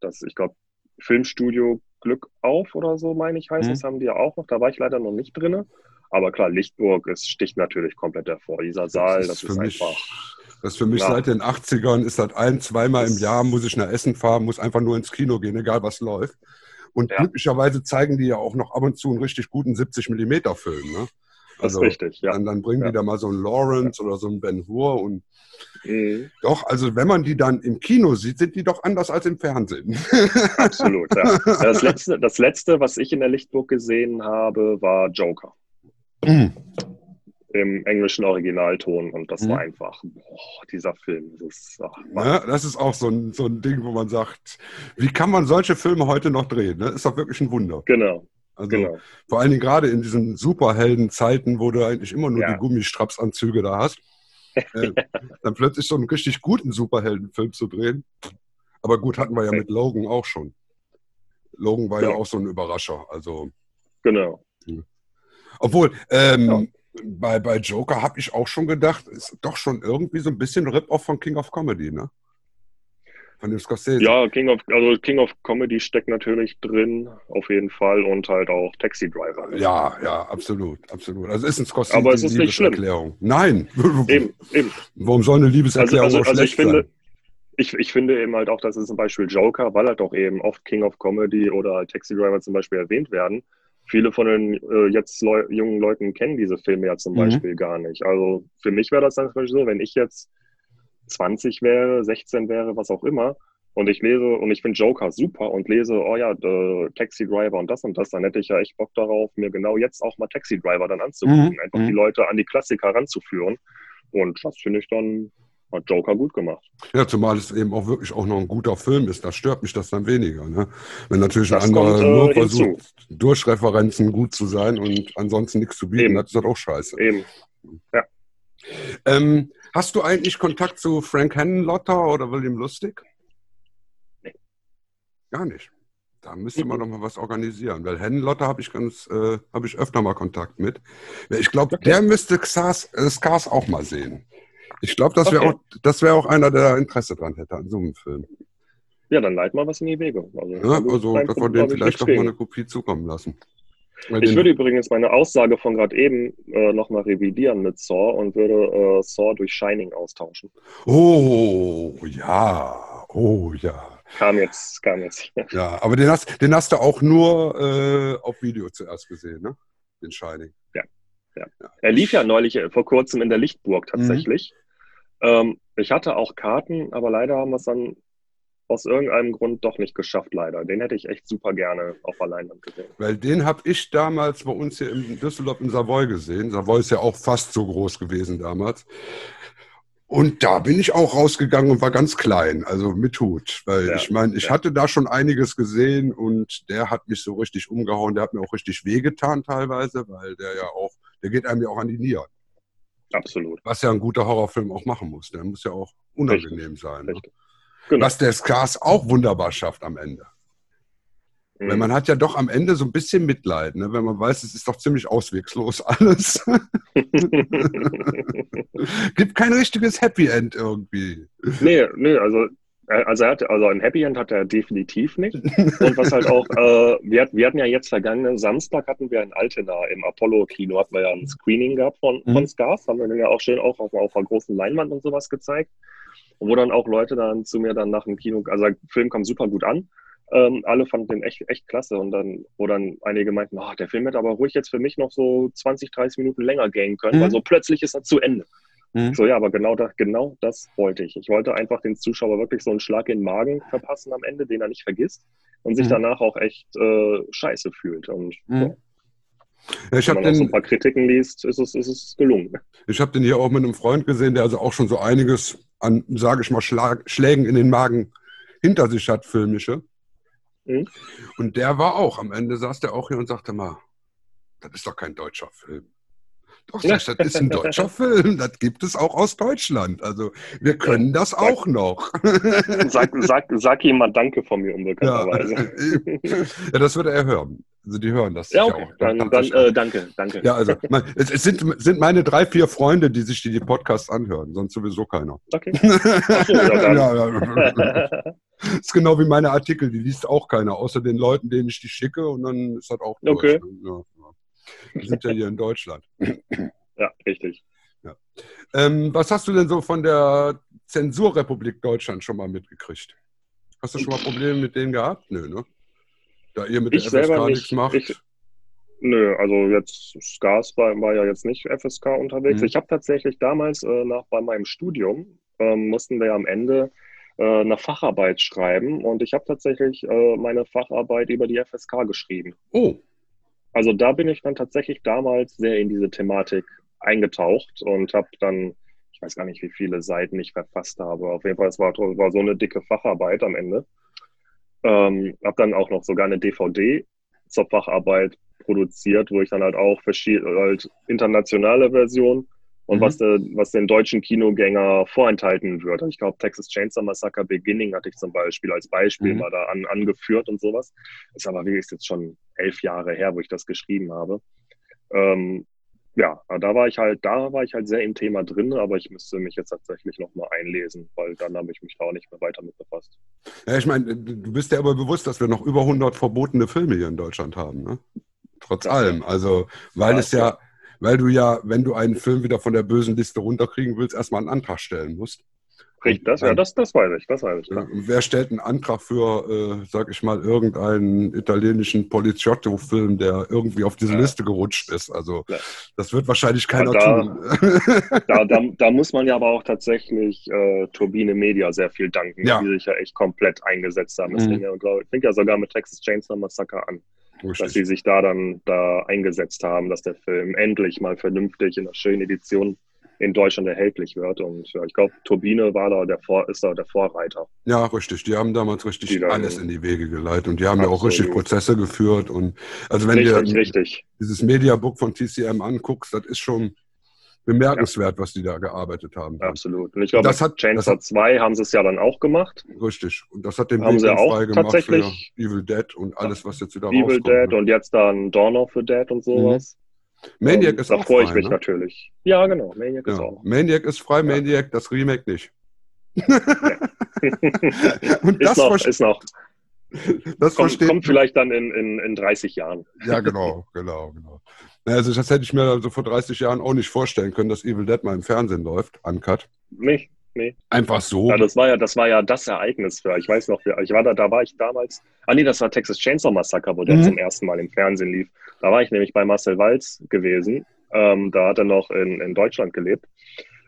Speaker 5: Das, ich glaube, Filmstudio Glück auf oder so, meine ich, heißt
Speaker 2: Mhm.
Speaker 5: das, haben die ja auch noch. Da war ich leider noch nicht drin. Aber klar, Lichtburg, es sticht natürlich komplett hervor. Dieser Saal, das ist,
Speaker 2: für mich,
Speaker 5: einfach.
Speaker 2: Das ist für mich
Speaker 5: Ja.
Speaker 2: seit den 80ern, ist das ein, zweimal im Jahr, muss ich nach Essen fahren, muss einfach nur ins Kino gehen, egal was läuft. Und
Speaker 5: Ja.
Speaker 2: glücklicherweise zeigen die ja auch noch ab und zu einen richtig guten 70 mm Film. Ne?
Speaker 5: Das ist richtig, ja.
Speaker 2: Dann, dann bringen
Speaker 5: Ja.
Speaker 2: die da mal so einen Lawrence oder so einen Ben Hur und
Speaker 5: Mhm.
Speaker 2: doch, also wenn man die dann im Kino sieht, sind die doch anders als im Fernsehen.
Speaker 5: Absolut, ja. Das letzte, das letzte, was ich in der Lichtburg gesehen habe, war Joker. Im englischen Originalton und das
Speaker 2: Mhm.
Speaker 5: war einfach, boah, dieser Film. Das ist, ach,
Speaker 2: Ja, das ist auch so ein, so ein Ding, wo man sagt, wie kann man solche Filme heute noch drehen? Ne? Ist doch wirklich ein Wunder.
Speaker 5: Genau,
Speaker 2: Also
Speaker 5: genau.
Speaker 2: vor allen Dingen gerade in diesen Superhelden-Zeiten, wo du eigentlich immer nur
Speaker 5: Ja.
Speaker 2: die Gummistrapsanzüge da hast, äh, dann plötzlich so einen richtig guten Superheldenfilm zu drehen. Aber gut, hatten wir ja mit Logan auch schon. Logan war ja
Speaker 5: Genau.
Speaker 2: auch so ein Überrascher. Also,
Speaker 5: Genau.
Speaker 2: obwohl, ähm, bei, bei Joker habe ich auch schon gedacht, ist doch schon irgendwie so ein bisschen Rip-Off von King of Comedy, ne? Von dem Scorsese.
Speaker 5: Ja, King of, also King of Comedy steckt natürlich drin, auf jeden Fall, und halt auch Taxi Driver.
Speaker 2: Ja, ja, absolut, absolut. Also ist ein Scorsese
Speaker 5: Aber es ist nicht schlimm.
Speaker 2: Liebeserklärung. Nein.
Speaker 5: Eben, eben.
Speaker 2: Warum soll eine
Speaker 5: Also,
Speaker 2: Liebeserklärung
Speaker 5: also, also ich
Speaker 2: schlecht
Speaker 5: finde,
Speaker 2: sein?
Speaker 5: ich, ich finde eben halt auch, dass es zum Beispiel Joker, weil halt auch eben oft King of Comedy oder Taxi Driver zum Beispiel erwähnt werden. Viele von den äh, jetzt Leu jungen Leuten kennen diese Filme ja zum
Speaker 2: Mhm.
Speaker 5: Beispiel gar nicht. Also für mich wäre das dann zum Beispiel so, wenn ich jetzt 20 wäre, 16 wäre, was auch immer, und ich lese und ich finde Joker super und lese, oh ja, äh, Taxi Driver und das und das, dann hätte ich ja echt Bock darauf, mir genau jetzt auch mal Taxi Driver dann anzugucken,
Speaker 2: Mhm,
Speaker 5: einfach
Speaker 2: mhm.
Speaker 5: die Leute an die Klassiker ranzuführen. Und das finde ich dann, hat Joker gut gemacht.
Speaker 2: Ja, zumal es eben auch wirklich auch noch ein guter Film ist. Da stört mich das dann weniger. Ne? Wenn natürlich
Speaker 5: Das
Speaker 2: ein anderer
Speaker 5: äh,
Speaker 2: nur
Speaker 5: hinzu.
Speaker 2: versucht, durch Referenzen gut zu sein und ansonsten nichts zu bieten
Speaker 5: Eben.
Speaker 2: hat, ist das auch scheiße.
Speaker 5: Eben.
Speaker 2: Ähm, hast du eigentlich Kontakt zu Frank Henlotter oder William Lustig?
Speaker 5: Nee.
Speaker 2: Gar nicht. Da müsste man
Speaker 5: Mhm.
Speaker 2: doch mal was organisieren, weil Henlotter habe ich ganz, äh, habe ich öfter mal Kontakt mit. Ich glaube,
Speaker 5: Okay.
Speaker 2: der müsste Xars, äh, auch mal sehen. Ich glaube, das wäre
Speaker 5: Okay.
Speaker 2: auch, das wäre auch einer, der Interesse dran hätte an so einem Film.
Speaker 5: Ja, dann leit mal was in die Wege. Also,
Speaker 2: Ja, also dass wir dem vielleicht doch mal eine Kopie zukommen lassen. Weil
Speaker 5: Ich würde übrigens meine Aussage von gerade eben äh, nochmal revidieren mit Saw und würde äh, Saw durch Shining austauschen.
Speaker 2: oh, ja, oh, ja.
Speaker 5: Kam jetzt, kam jetzt.
Speaker 2: Ja, aber den hast, den hast du auch nur äh, auf Video zuerst gesehen, ne? Den Shining.
Speaker 5: Er lief ja neulich äh, vor kurzem in der Lichtburg
Speaker 2: Mhm.
Speaker 5: Ähm, ich hatte auch Karten, aber leider haben wir es dann aus irgendeinem Grund doch nicht geschafft, leider. Den hätte ich echt super gerne auf der Leinwand gesehen.
Speaker 2: Weil den habe ich damals bei uns hier in Düsseldorf im Savoy gesehen. Savoy ist ja auch fast so groß gewesen damals. Und da bin ich auch rausgegangen und war ganz klein, also mit Hut. Weil
Speaker 5: Ja,
Speaker 2: ich meine, ich
Speaker 5: ja.
Speaker 2: hatte da schon einiges gesehen und der hat mich so richtig umgehauen. Der hat mir auch richtig wehgetan teilweise, weil der ja auch, der geht einem ja auch an die Nieren.
Speaker 5: Absolut.
Speaker 2: Was ja ein guter Horrorfilm auch machen muss. Der muss ja auch unangenehm sein. Ne?
Speaker 5: Richtig. Genau.
Speaker 2: Was der Scars auch wunderbar schafft am Ende.
Speaker 5: Mhm.
Speaker 2: Weil man hat ja doch am Ende so ein bisschen Mitleid, ne? wenn man weiß, es ist doch ziemlich auswegslos alles. Gibt kein richtiges Happy End irgendwie.
Speaker 5: Nee, nee, also, also, er hat, also ein Happy End hat er definitiv nicht. Und was halt auch, äh, wir, wir hatten ja jetzt vergangenen Samstag hatten wir in Altena im Apollo-Kino, hatten wir ja ein Screening gehabt von,
Speaker 2: Mhm.
Speaker 5: von Scars, haben wir den ja auch schön auch auf, auf einer großen Leinwand und sowas gezeigt. Und wo dann auch Leute dann zu mir dann nach dem Kino, also der Film kam super gut an. Ähm, alle fanden den echt, echt klasse und dann, wo dann einige meinten, oh, der Film hätte aber ruhig jetzt für mich noch so 20, 30 Minuten länger gehen können,
Speaker 2: Mhm.
Speaker 5: weil so plötzlich ist er zu Ende.
Speaker 2: Mhm.
Speaker 5: So, ja, aber genau das, genau das wollte ich. Ich wollte einfach den Zuschauer wirklich so einen Schlag in den Magen verpassen am Ende, den er nicht vergisst und sich
Speaker 2: Mhm.
Speaker 5: danach auch echt äh, scheiße fühlt. Und
Speaker 2: Mhm.
Speaker 5: ja,
Speaker 2: ich
Speaker 5: wenn
Speaker 2: habe
Speaker 5: man auch so ein
Speaker 2: den,
Speaker 5: paar Kritiken liest, ist es, ist es gelungen.
Speaker 2: ich hab den hier auch mit einem Freund gesehen, der also auch schon so einiges an, sage ich mal, Schlag, Schlägen in den Magen hinter sich hat, filmische.
Speaker 5: Mhm.
Speaker 2: Und der war auch, am Ende saß der auch hier und sagte mal, das ist doch kein deutscher Film. Doch, sag das ist ein deutscher Film, das gibt es auch aus Deutschland. Also wir können das auch noch.
Speaker 5: Sag, sag, sag ihm mal Danke von mir unbekannterweise.
Speaker 2: ja, das würde er hören. Also die hören das
Speaker 5: Ja, okay.
Speaker 2: auch.
Speaker 5: Dann, dann
Speaker 2: tatsächlich
Speaker 5: äh, danke, danke.
Speaker 2: ja, also mein, es, es sind, sind meine drei, vier Freunde, die sich die, die Podcasts anhören, sonst sowieso keiner.
Speaker 5: Okay. Ach so, ja, dann.
Speaker 2: ja, ja. ist genau wie meine Artikel, die liest auch keiner, außer den Leuten, denen ich die schicke und dann ist das auch durch.
Speaker 5: Okay.
Speaker 2: Ja, ja. Wir sind ja hier in Deutschland.
Speaker 5: ja, richtig.
Speaker 2: Ähm, was hast du denn so von der Zensurrepublik Deutschland schon mal mitgekriegt? Hast du schon mal Probleme mit denen gehabt? Nö, ne? Da ihr mit
Speaker 5: Ich
Speaker 2: der FSK
Speaker 5: nicht.
Speaker 2: nichts macht.
Speaker 5: Ich, nö, also jetzt Scars war, war ja jetzt nicht FSK unterwegs.
Speaker 2: Mhm.
Speaker 5: Ich habe tatsächlich damals äh, nach, bei meinem Studium ähm, mussten wir am Ende äh, eine Facharbeit schreiben und ich habe tatsächlich äh, meine Facharbeit über die FSK geschrieben.
Speaker 2: oh,
Speaker 5: Also da bin ich dann tatsächlich damals sehr in diese Thematik eingetaucht und habe dann, ich weiß gar nicht, wie viele Seiten ich verfasst habe. Auf jeden Fall, es war, war so eine dicke Facharbeit am Ende. Ähm, habe dann auch noch sogar eine DVD zur Facharbeit produziert, wo ich dann halt auch verschiedene, halt internationale Version und
Speaker 2: Mhm.
Speaker 5: was, der, was den deutschen Kinogänger vorenthalten wird. Ich glaube, Texas Chainsaw Massacre Beginning hatte ich zum Beispiel als Beispiel
Speaker 2: Mhm.
Speaker 5: mal da an, angeführt und sowas. Ist aber wie ist jetzt schon elf Jahre her, wo ich das geschrieben habe. Ähm, ja, da war ich halt, da war ich halt sehr im Thema drin, aber ich müsste mich jetzt tatsächlich nochmal einlesen, weil dann habe ich mich da auch nicht mehr weiter mit befasst.
Speaker 2: Ja, ich meine, du bist dir aber bewusst, dass wir noch über 100 verbotene Filme hier in Deutschland haben, ne? Trotz
Speaker 5: Ja.
Speaker 2: allem. Also, weil
Speaker 5: Ja,
Speaker 2: es ja, weil du ja, wenn du einen Film wieder von der bösen Liste runterkriegen willst, erstmal einen Antrag stellen musst.
Speaker 5: Richtig, das, ja, das, das weiß ich, das weiß ich.
Speaker 2: Ja,
Speaker 5: Klar.
Speaker 2: und wer stellt einen Antrag für, äh, sag ich mal, irgendeinen italienischen Poliziotto-Film, der irgendwie auf diese
Speaker 5: Ja.
Speaker 2: Liste gerutscht ist? Also,
Speaker 5: Ja.
Speaker 2: das wird wahrscheinlich keiner
Speaker 5: da-
Speaker 2: tun.
Speaker 5: Da, da, da muss man ja aber auch tatsächlich äh, Turbine Media sehr viel danken,
Speaker 2: Ja.
Speaker 5: die sich ja echt komplett eingesetzt haben. Das
Speaker 2: Mhm.
Speaker 5: fing ja, glaub, fängt ja sogar mit Texas Chainsaw Massacre an, dass sie sich da dann da eingesetzt haben, dass der Film endlich mal vernünftig in einer schönen Edition in Deutschland erhältlich wird. Und ja, ich glaube, Turbine war da der Vor ist da der Vorreiter.
Speaker 2: Ja, richtig. Die haben damals richtig
Speaker 5: Die
Speaker 2: alles in die Wege geleitet und die haben ja auch
Speaker 5: Absolut.
Speaker 2: richtig Prozesse geführt. Und also wenn
Speaker 5: richtig, richtig.
Speaker 2: dieses Mediabook von TCM anguckst, das ist schon bemerkenswert, was die da gearbeitet haben.
Speaker 5: Absolut. Und ich glaube,
Speaker 2: Das hat-
Speaker 5: Chainsaw
Speaker 2: das hat-
Speaker 5: 2 haben sie es ja dann auch gemacht.
Speaker 2: Richtig. Und das hat den
Speaker 5: Haben
Speaker 2: Weg
Speaker 5: sie auch
Speaker 2: frei gemacht
Speaker 5: tatsächlich-
Speaker 2: für Evil Dead und alles, was jetzt wieder
Speaker 5: Evil
Speaker 2: rauskommt.
Speaker 5: Dead
Speaker 2: ne?
Speaker 5: und jetzt dann Dawn of the Dead und sowas.
Speaker 2: Maniac
Speaker 5: Ähm,
Speaker 2: ist
Speaker 5: da
Speaker 2: auch
Speaker 5: freue
Speaker 2: frei,
Speaker 5: ich mich
Speaker 2: ne?
Speaker 5: natürlich. Ja, genau. Maniac ist
Speaker 2: Ja.
Speaker 5: auch.
Speaker 2: Maniac ist frei,
Speaker 5: Ja.
Speaker 2: Maniac, das Remake nicht. und
Speaker 5: ist,
Speaker 2: das,
Speaker 5: noch,
Speaker 2: verste-
Speaker 5: ist noch.
Speaker 2: das
Speaker 5: Kommt, kommt vielleicht dann in, in, in 30 Jahren.
Speaker 2: Ja, genau, genau, genau. Also das hätte ich mir also vor 30 Jahren auch nicht vorstellen können, dass Evil Dead mal im Fernsehen läuft, uncut.
Speaker 5: Nicht? Nee.
Speaker 2: Einfach so.
Speaker 5: Ja, das war ja, das war ja das Ereignis für. Ich weiß noch, ich war da, da war ich damals. Ah nee, das war Texas Chainsaw Massacre, wo der
Speaker 2: Mhm.
Speaker 5: zum ersten Mal im Fernsehen lief. Da war ich nämlich bei Marcel Walz gewesen. Ähm, da hat er noch in, in Deutschland gelebt.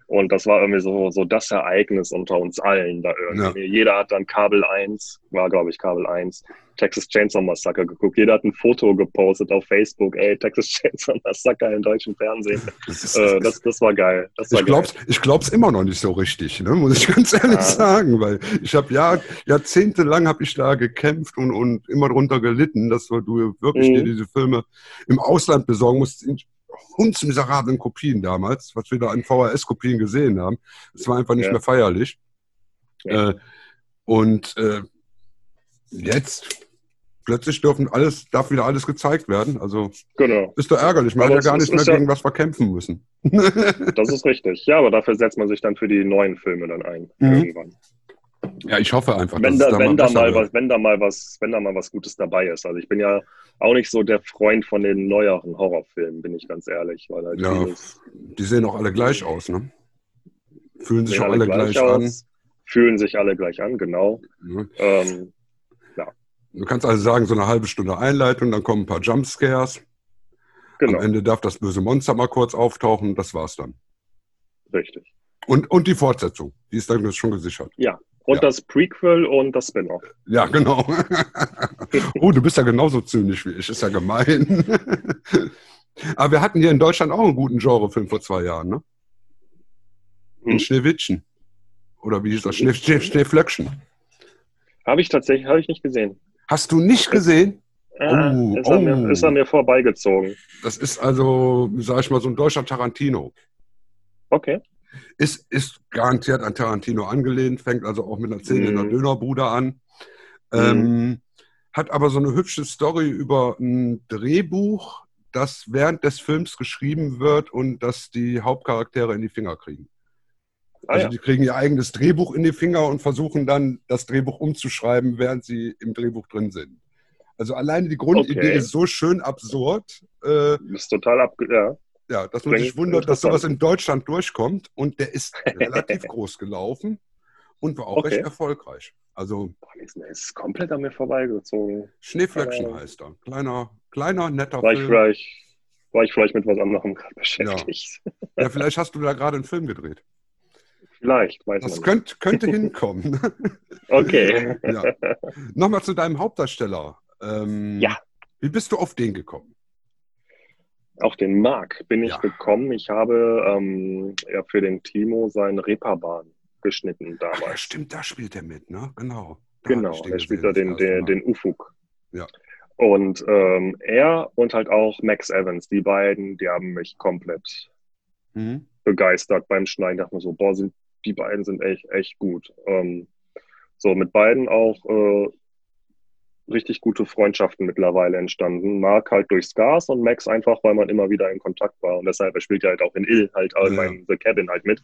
Speaker 5: Und das war irgendwie so, so das Ereignis unter uns allen da irgendwie. Jeder hat dann Kabel 1, war glaube ich Kabel 1, Texas Chainsaw Massacre geguckt. Jeder hat ein Foto gepostet auf Facebook, ey, Texas Chainsaw Massacre im deutschen Fernsehen.
Speaker 2: das ist,
Speaker 5: Äh, das, das war geil. Das war
Speaker 2: ich glaub's, ich glaub's immer noch nicht so richtig, ne? muss ich ganz ehrlich
Speaker 5: Ah.
Speaker 2: sagen, weil ich habe Jahr, jahrzehntelang habe ich da gekämpft und, und immer drunter gelitten, dass du wirklich
Speaker 5: Mhm.
Speaker 2: dir diese Filme im Ausland besorgen musst, hundsmiserablen Kopien damals, was wir da an VHS-Kopien gesehen haben. Das war einfach nicht
Speaker 5: Ja.
Speaker 2: mehr feierlich.
Speaker 5: Ja.
Speaker 2: Äh, und äh, jetzt plötzlich dürfen alles, darf wieder alles gezeigt werden. Also
Speaker 5: Genau.
Speaker 2: ist doch ärgerlich. Man
Speaker 5: Aber
Speaker 2: hat ja gar
Speaker 5: es
Speaker 2: nicht mehr
Speaker 5: ist ja-
Speaker 2: gegen was verkämpfen müssen.
Speaker 5: Das ist richtig. Ja, aber dafür setzt man sich dann für die neuen Filme dann ein.
Speaker 2: Mhm.
Speaker 5: Irgendwann.
Speaker 2: ja, ich hoffe einfach,
Speaker 5: Wenn
Speaker 2: dass
Speaker 5: da,
Speaker 2: es
Speaker 5: wenn, da
Speaker 2: besser
Speaker 5: mal
Speaker 2: wird.
Speaker 5: was, wenn da mal was, wenn da mal was Gutes dabei ist. Also ich bin ja auch nicht so der Freund von den neueren Horrorfilmen, bin ich ganz ehrlich. Weil halt
Speaker 2: Ja, Die sehen auch alle gleich aus, ne? Fühlen sich auch alle gleich, an.
Speaker 5: fühlen sich alle gleich an, genau.
Speaker 2: Ne?
Speaker 5: Ähm,
Speaker 2: Du kannst also sagen, so eine halbe Stunde Einleitung, dann kommen ein paar Jumpscares.
Speaker 5: genau,
Speaker 2: Am Ende darf das böse Monster mal kurz auftauchen, das war's dann.
Speaker 5: richtig.
Speaker 2: Und, und die Fortsetzung, die ist dann schon gesichert.
Speaker 5: Ja. Und
Speaker 2: Ja.
Speaker 5: das Prequel und das Spin-off.
Speaker 2: Ja, genau. oh, du bist ja genauso zynisch wie ich, ist ja gemein. Aber wir hatten hier in Deutschland auch einen guten Genrefilm vor zwei Jahren, ne? In
Speaker 5: Hm?
Speaker 2: Schneewittchen. Oder wie hieß das? Schnee, Schnee, Schneeflöckchen.
Speaker 5: Habe ich tatsächlich, habe ich nicht gesehen.
Speaker 2: Hast du nicht gesehen?
Speaker 5: Ah,
Speaker 2: Oh,
Speaker 5: ist,
Speaker 2: oh.
Speaker 5: mir, ist er mir vorbeigezogen.
Speaker 2: Das ist also, sag ich mal, so ein deutscher Tarantino.
Speaker 5: Okay.
Speaker 2: Ist, ist garantiert an Tarantino angelehnt, fängt also auch mit einer Szene in der
Speaker 5: Mhm.
Speaker 2: Dönerbude an. Ähm, hat aber so eine hübsche Story über ein Drehbuch, das während des Films geschrieben wird und das die Hauptcharaktere in die Finger kriegen.
Speaker 5: Ah,
Speaker 2: Also
Speaker 5: ja.
Speaker 2: die kriegen ihr eigenes Drehbuch in die Finger und versuchen dann das Drehbuch umzuschreiben, während sie im Drehbuch drin sind. Also alleine die Grundidee
Speaker 5: Okay.
Speaker 2: ist so schön absurd, äh,
Speaker 5: Ist total abge... Ja.
Speaker 2: Ja, dass man sich wundert, dass sowas in Deutschland durchkommt. Und der ist relativ groß gelaufen und war auch
Speaker 5: Okay.
Speaker 2: recht erfolgreich. Also
Speaker 5: Boah, ist, ist komplett an mir vorbeigezogen.
Speaker 2: Schneeflöckchen
Speaker 5: Aber-
Speaker 2: heißt er. Kleiner, kleiner, netter
Speaker 5: War ich
Speaker 2: Film.
Speaker 5: vielleicht, war ich vielleicht mit was anderem gerade beschäftigt.
Speaker 2: Ja, vielleicht hast du da gerade einen Film gedreht.
Speaker 5: Vielleicht, weiß
Speaker 2: Das
Speaker 5: man
Speaker 2: könnte, könnte hinkommen.
Speaker 5: Okay.
Speaker 2: ja. Nochmal zu deinem Hauptdarsteller. Ähm,
Speaker 5: Ja.
Speaker 2: Wie bist du auf den gekommen?
Speaker 5: Auf den Mark bin ich
Speaker 2: Ja.
Speaker 5: gekommen. Ich habe ähm, ja, für den Timo seinen Reeperbahn geschnitten
Speaker 2: Ach, ja,
Speaker 5: damals.
Speaker 2: stimmt, da spielt er mit, ne? Genau. Da
Speaker 5: Genau,
Speaker 2: ich
Speaker 5: er spielt da den, den, den Ufuk.
Speaker 2: Ja.
Speaker 5: Und ähm, er und halt auch Max Evans, die beiden, die haben mich komplett
Speaker 2: Mhm.
Speaker 5: begeistert beim Schneiden. Dachte mir so, boah, sind, die beiden sind echt, echt gut. Ähm, so, mit beiden auch äh, richtig gute Freundschaften mittlerweile entstanden. Mark halt durch Scars und Max einfach, weil man immer wieder in Kontakt war. Und deshalb, er spielt ja halt auch in Ill, halt
Speaker 2: Ja.
Speaker 5: in The Cabin halt mit.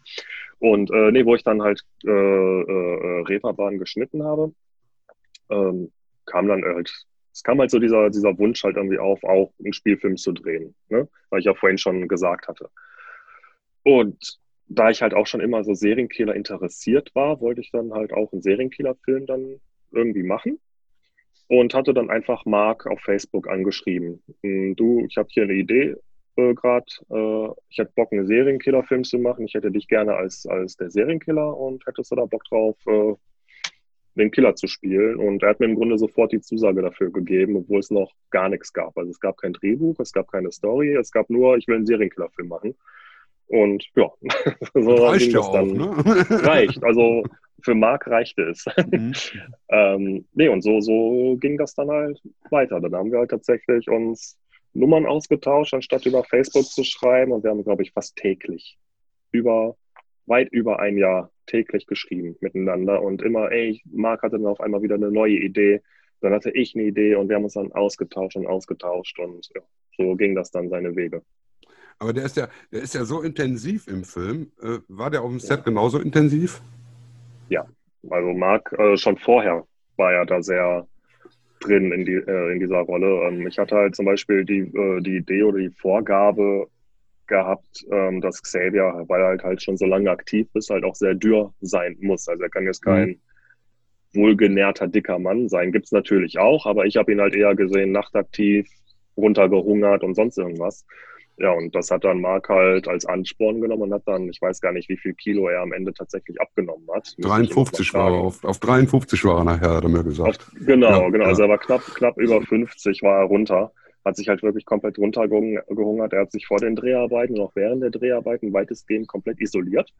Speaker 5: Und äh, nee, wo ich dann halt äh, äh, Reeperbahn geschnitten habe, ähm, kam dann halt, es kam halt so dieser, dieser Wunsch halt irgendwie auf, auch einen Spielfilm zu drehen, ne? weil ich ja vorhin schon gesagt hatte. Und da ich halt auch schon immer so Serienkiller interessiert war, wollte ich dann halt auch einen Serienkiller-Film dann irgendwie machen und hatte dann einfach Mark auf Facebook angeschrieben. "Hm, Du, ich habe hier eine Idee äh, gerade. Äh, ich hätte Bock, einen Serienkiller-Film zu machen. Ich hätte dich gerne als, als der Serienkiller und hättest du da Bock drauf, äh, den Killer zu spielen? Und er hat mir im Grunde sofort die Zusage dafür gegeben, obwohl es noch gar nichts gab. Also es gab kein Drehbuch, es gab keine Story, es gab nur, ich will einen Serienkiller-Film machen. Und ja, so
Speaker 2: Reicht
Speaker 5: ging
Speaker 2: ja
Speaker 5: das
Speaker 2: auch,
Speaker 5: dann.
Speaker 2: ne?
Speaker 5: Reicht. Also für Mark reichte es.
Speaker 2: Mhm.
Speaker 5: Ähm, nee, und so, so ging das dann halt weiter. Dann haben wir halt tatsächlich uns Nummern ausgetauscht, anstatt über Facebook zu schreiben. Und wir haben, glaube ich, fast täglich über, weit über ein Jahr täglich geschrieben miteinander. Und immer, ey, Marc hatte dann auf einmal wieder eine neue Idee. Dann hatte ich eine Idee und wir haben uns dann ausgetauscht und ausgetauscht. Und ja, so ging das dann seine Wege.
Speaker 2: Aber der ist ja, der ist ja so intensiv im Film. Äh, war der auf dem Set genauso intensiv?
Speaker 5: Also Marc äh, schon vorher war ja da sehr drin in, die, äh, in dieser Rolle. Ähm, ich hatte halt zum Beispiel die, äh, die Idee oder die Vorgabe gehabt, ähm, dass Xavier, weil er halt, halt schon so lange aktiv ist, halt auch sehr dürr sein muss. Also er kann jetzt kein wohlgenährter, dicker Mann sein. Gibt es natürlich auch, aber ich habe ihn halt eher gesehen, nachtaktiv, runtergehungert und sonst irgendwas. Ja, und das hat dann Marc halt als Ansporn genommen und hat dann, ich weiß gar nicht, wie viel Kilo er am Ende tatsächlich abgenommen hat. Müsste ich ihn noch mal
Speaker 2: 53 war er, auf, auf 53 war er nachher, hat er mir
Speaker 5: Auf,
Speaker 2: gesagt.
Speaker 5: genau,
Speaker 2: Ja,
Speaker 5: genau.
Speaker 2: ja.
Speaker 5: Also er war knapp, knapp über 50 war er runter. Hat sich halt wirklich komplett runtergehungert. Er hat sich vor den Dreharbeiten und auch während der Dreharbeiten weitestgehend komplett isoliert.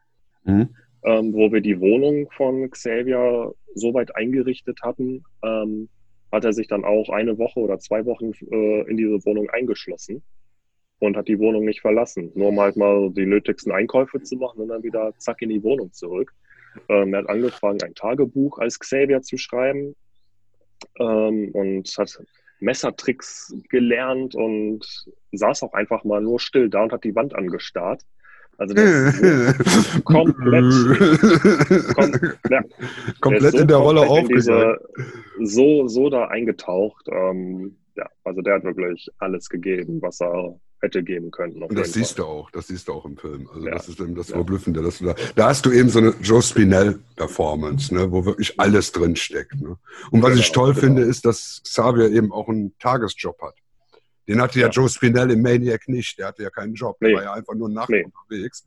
Speaker 2: Mhm.
Speaker 5: Ähm, wo wir die Wohnung von Xavier so weit eingerichtet hatten, ähm, hat er sich dann auch eine Woche oder zwei Wochen äh, in diese Wohnung eingeschlossen und hat die Wohnung nicht verlassen. Nur um halt mal die nötigsten Einkäufe zu machen und dann wieder zack in die Wohnung zurück. Ähm, er hat angefangen, ein Tagebuch als Xavier zu schreiben ähm, und hat Messertricks gelernt und saß auch einfach mal nur still da und hat die Wand angestarrt. Also der ist komplett, kom ja,
Speaker 2: komplett
Speaker 5: so
Speaker 2: in der Rolle
Speaker 5: diese- So, so da eingetaucht. Ähm, ja, also der hat wirklich alles gegeben, was er hätte geben können.
Speaker 2: Und das siehst du auch, das siehst du auch im Film. Also
Speaker 5: Ja.
Speaker 2: das ist eben das
Speaker 5: Ja.
Speaker 2: Verblüffende. Dass du da, da hast du eben so eine Joe Spinell-Performance, ne, wo wirklich alles drin steckt. Ne? Und was ich
Speaker 5: Genau,
Speaker 2: toll
Speaker 5: genau.
Speaker 2: finde, ist, dass Xavier eben auch einen Tagesjob hat. Den hatte ja,
Speaker 5: Ja.
Speaker 2: Joe Spinell im Maniac nicht. Der hatte ja keinen Job. Der
Speaker 5: Nee.
Speaker 2: war ja einfach nur nachts
Speaker 5: Nee.
Speaker 2: unterwegs.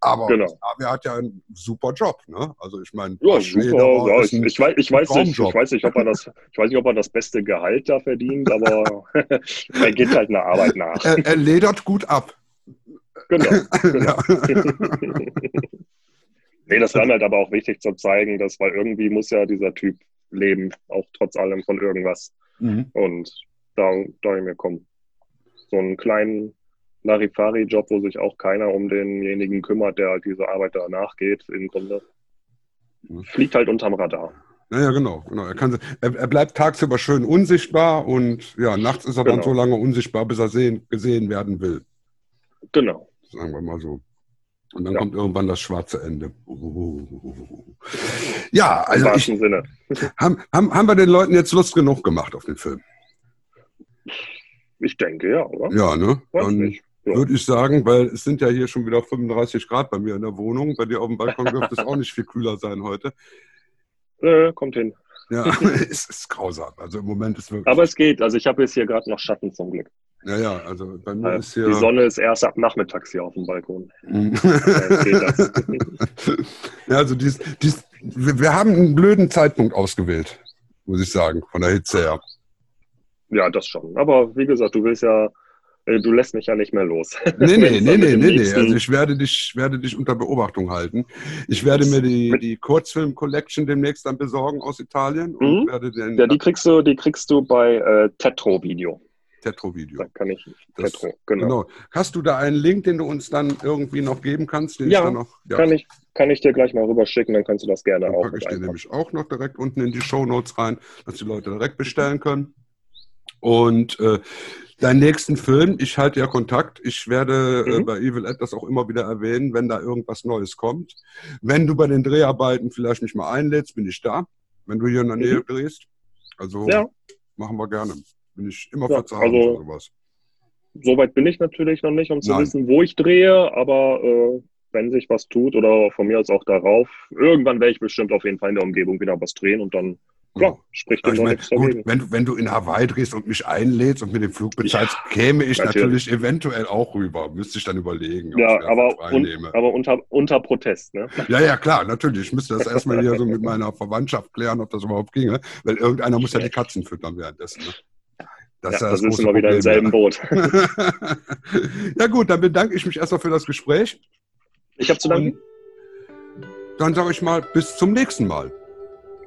Speaker 2: Aber
Speaker 5: Genau.
Speaker 2: Xavier hat ja einen super Job. Ne? Also ich meine,
Speaker 5: Ja, super. Ja, ich, ich, weiß, ich, weiß nicht, ich weiß nicht, ob er das, ich weiß nicht, ob er das beste Gehalt da verdient, aber er geht halt einer Arbeit nach.
Speaker 2: er, er ledert gut ab.
Speaker 5: Genau. genau. Nee, das war halt aber auch wichtig zu zeigen, dass, weil irgendwie muss ja dieser Typ leben, auch trotz allem von irgendwas.
Speaker 2: Mhm.
Speaker 5: Und da, da ich mir komm, so einen kleinen Larifari-Job, wo sich auch keiner um denjenigen kümmert, der halt diese Arbeit da nachgeht, im Grunde.
Speaker 2: Mhm.
Speaker 5: Fliegt halt unterm Radar.
Speaker 2: Ja, ja, genau. genau. Er, kann, er, er bleibt tagsüber schön unsichtbar und ja, nachts ist er dann
Speaker 5: Genau.
Speaker 2: so lange unsichtbar, bis er sehen, gesehen werden will.
Speaker 5: Genau.
Speaker 2: Sagen wir mal so. Und dann
Speaker 5: Ja.
Speaker 2: kommt irgendwann das schwarze Ende. Uh. Ja,
Speaker 5: Im
Speaker 2: also ich,
Speaker 5: wahrsten Sinne.
Speaker 2: haben, haben, haben wir den Leuten jetzt Lust genug gemacht auf den Film?
Speaker 5: Ich denke, ja, oder?
Speaker 2: Ja, ne?
Speaker 5: Weiß
Speaker 2: Dann
Speaker 5: nicht. Ja.
Speaker 2: würde ich sagen, weil es sind ja hier schon wieder 35 Grad bei mir in der Wohnung. Bei dir auf dem Balkon dürfte es auch nicht viel kühler sein heute.
Speaker 5: Äh, kommt hin.
Speaker 2: Ja, es ist grausam. Also im Moment ist wirklich.
Speaker 5: Aber es geht. Also ich habe jetzt hier gerade noch Schatten zum Glück.
Speaker 2: ja, ja, also bei mir
Speaker 5: Äh,
Speaker 2: ist hier.
Speaker 5: Die Sonne ist erst ab nachmittags hier auf dem Balkon.
Speaker 2: Mhm. Ja, also dies, dies, wir, haben einen blöden Zeitpunkt ausgewählt, muss ich sagen, von der Hitze her.
Speaker 5: ja, das schon. Aber wie gesagt, du willst ja, du lässt mich ja nicht mehr los.
Speaker 2: Nee, nee, nee, nee, nee, nee. Also ich werde dich, werde dich unter Beobachtung halten. Ich werde mir die, die Kurzfilm-Collection demnächst dann besorgen aus Italien und
Speaker 5: Mhm.
Speaker 2: werde den.
Speaker 5: Ja, die kriegst du, die kriegst du bei äh, Tetro Video.
Speaker 2: Tetro-Video.
Speaker 5: Da kann ich
Speaker 2: Das-
Speaker 5: Tetro, genau.
Speaker 2: Genau. Hast du da einen Link, den du uns dann irgendwie noch geben kannst?
Speaker 5: Ja,
Speaker 2: noch, ja.
Speaker 5: Kann, ich, kann ich dir gleich mal rüberschicken, dann kannst du das gerne
Speaker 2: Dann
Speaker 5: auch
Speaker 2: packe ich
Speaker 5: einpacken.
Speaker 2: nämlich auch noch direkt unten in die Show Notes rein, dass die Leute direkt bestellen können. Und äh, deinen nächsten Film, ich halte ja Kontakt. Ich werde äh,
Speaker 5: Mhm.
Speaker 2: bei Evil Ed das auch immer wieder erwähnen, wenn da irgendwas Neues kommt. Wenn du bei den Dreharbeiten vielleicht mich mal einlädst, bin ich da. Wenn du hier in der
Speaker 5: Mhm.
Speaker 2: Nähe drehst. Also
Speaker 5: Ja.
Speaker 2: machen wir gerne. Bin ich immer
Speaker 5: Ja,
Speaker 2: haben
Speaker 5: also-
Speaker 2: für sowas.
Speaker 5: Soweit bin ich natürlich noch nicht, um zu
Speaker 2: Nein.
Speaker 5: wissen, wo ich drehe, aber äh, wenn sich was tut oder von mir aus auch darauf, irgendwann werde ich bestimmt auf jeden Fall in der Umgebung wieder was drehen und dann, klar, spricht
Speaker 2: Ja,
Speaker 5: dem
Speaker 2: ich
Speaker 5: nichts
Speaker 2: gut,
Speaker 5: dagegen.
Speaker 2: wenn, du- wenn du in Hawaii drehst und mich einlädst und mit dem Flug bezahlst, käme ich natürlich.
Speaker 5: natürlich.
Speaker 2: eventuell auch rüber. Müsste ich dann überlegen.
Speaker 5: Ja, aber, un, aber unter, unter Protest, ne?
Speaker 2: Ja, ja, klar, natürlich. Ich müsste das erstmal hier so mit meiner Verwandtschaft klären, ob das überhaupt ginge. Weil irgendeiner muss ja die Katzen füttern währenddessen. Ne?
Speaker 5: Ja,
Speaker 2: ist
Speaker 5: da
Speaker 2: das
Speaker 5: wir wieder im selben Boot.
Speaker 2: ja gut, dann bedanke ich mich erstmal für das Gespräch.
Speaker 5: Ich habe zu danken.
Speaker 2: Dann sage ich mal, bis zum nächsten Mal.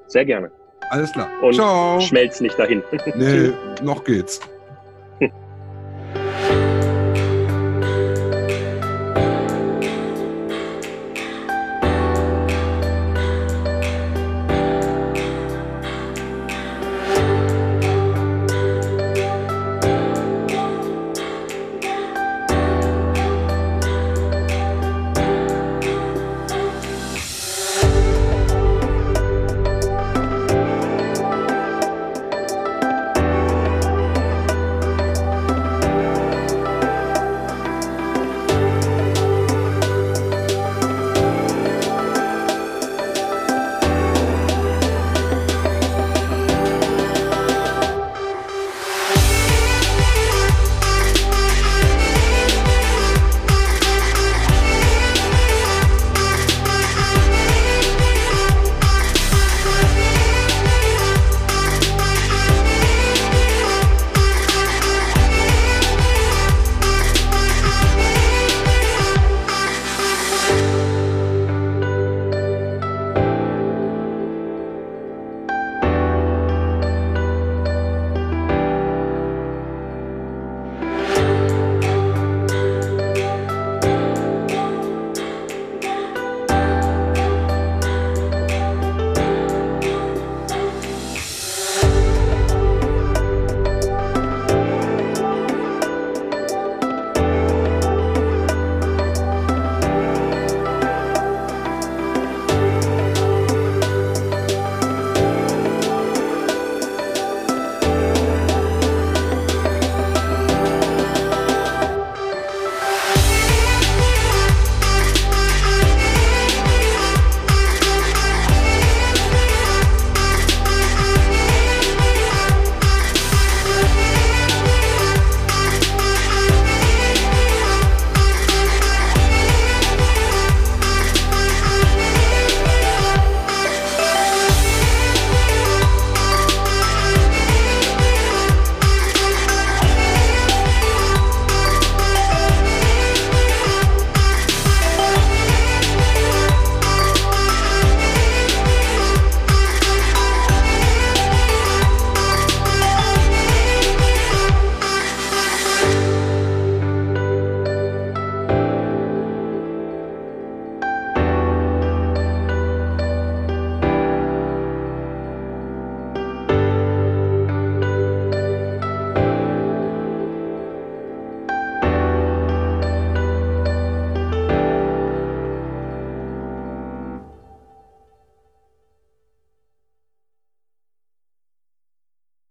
Speaker 5: Sehr gerne.
Speaker 2: Alles klar.
Speaker 5: Und
Speaker 2: Ciao.
Speaker 5: schmelz nicht dahin.
Speaker 2: Nee, noch geht's.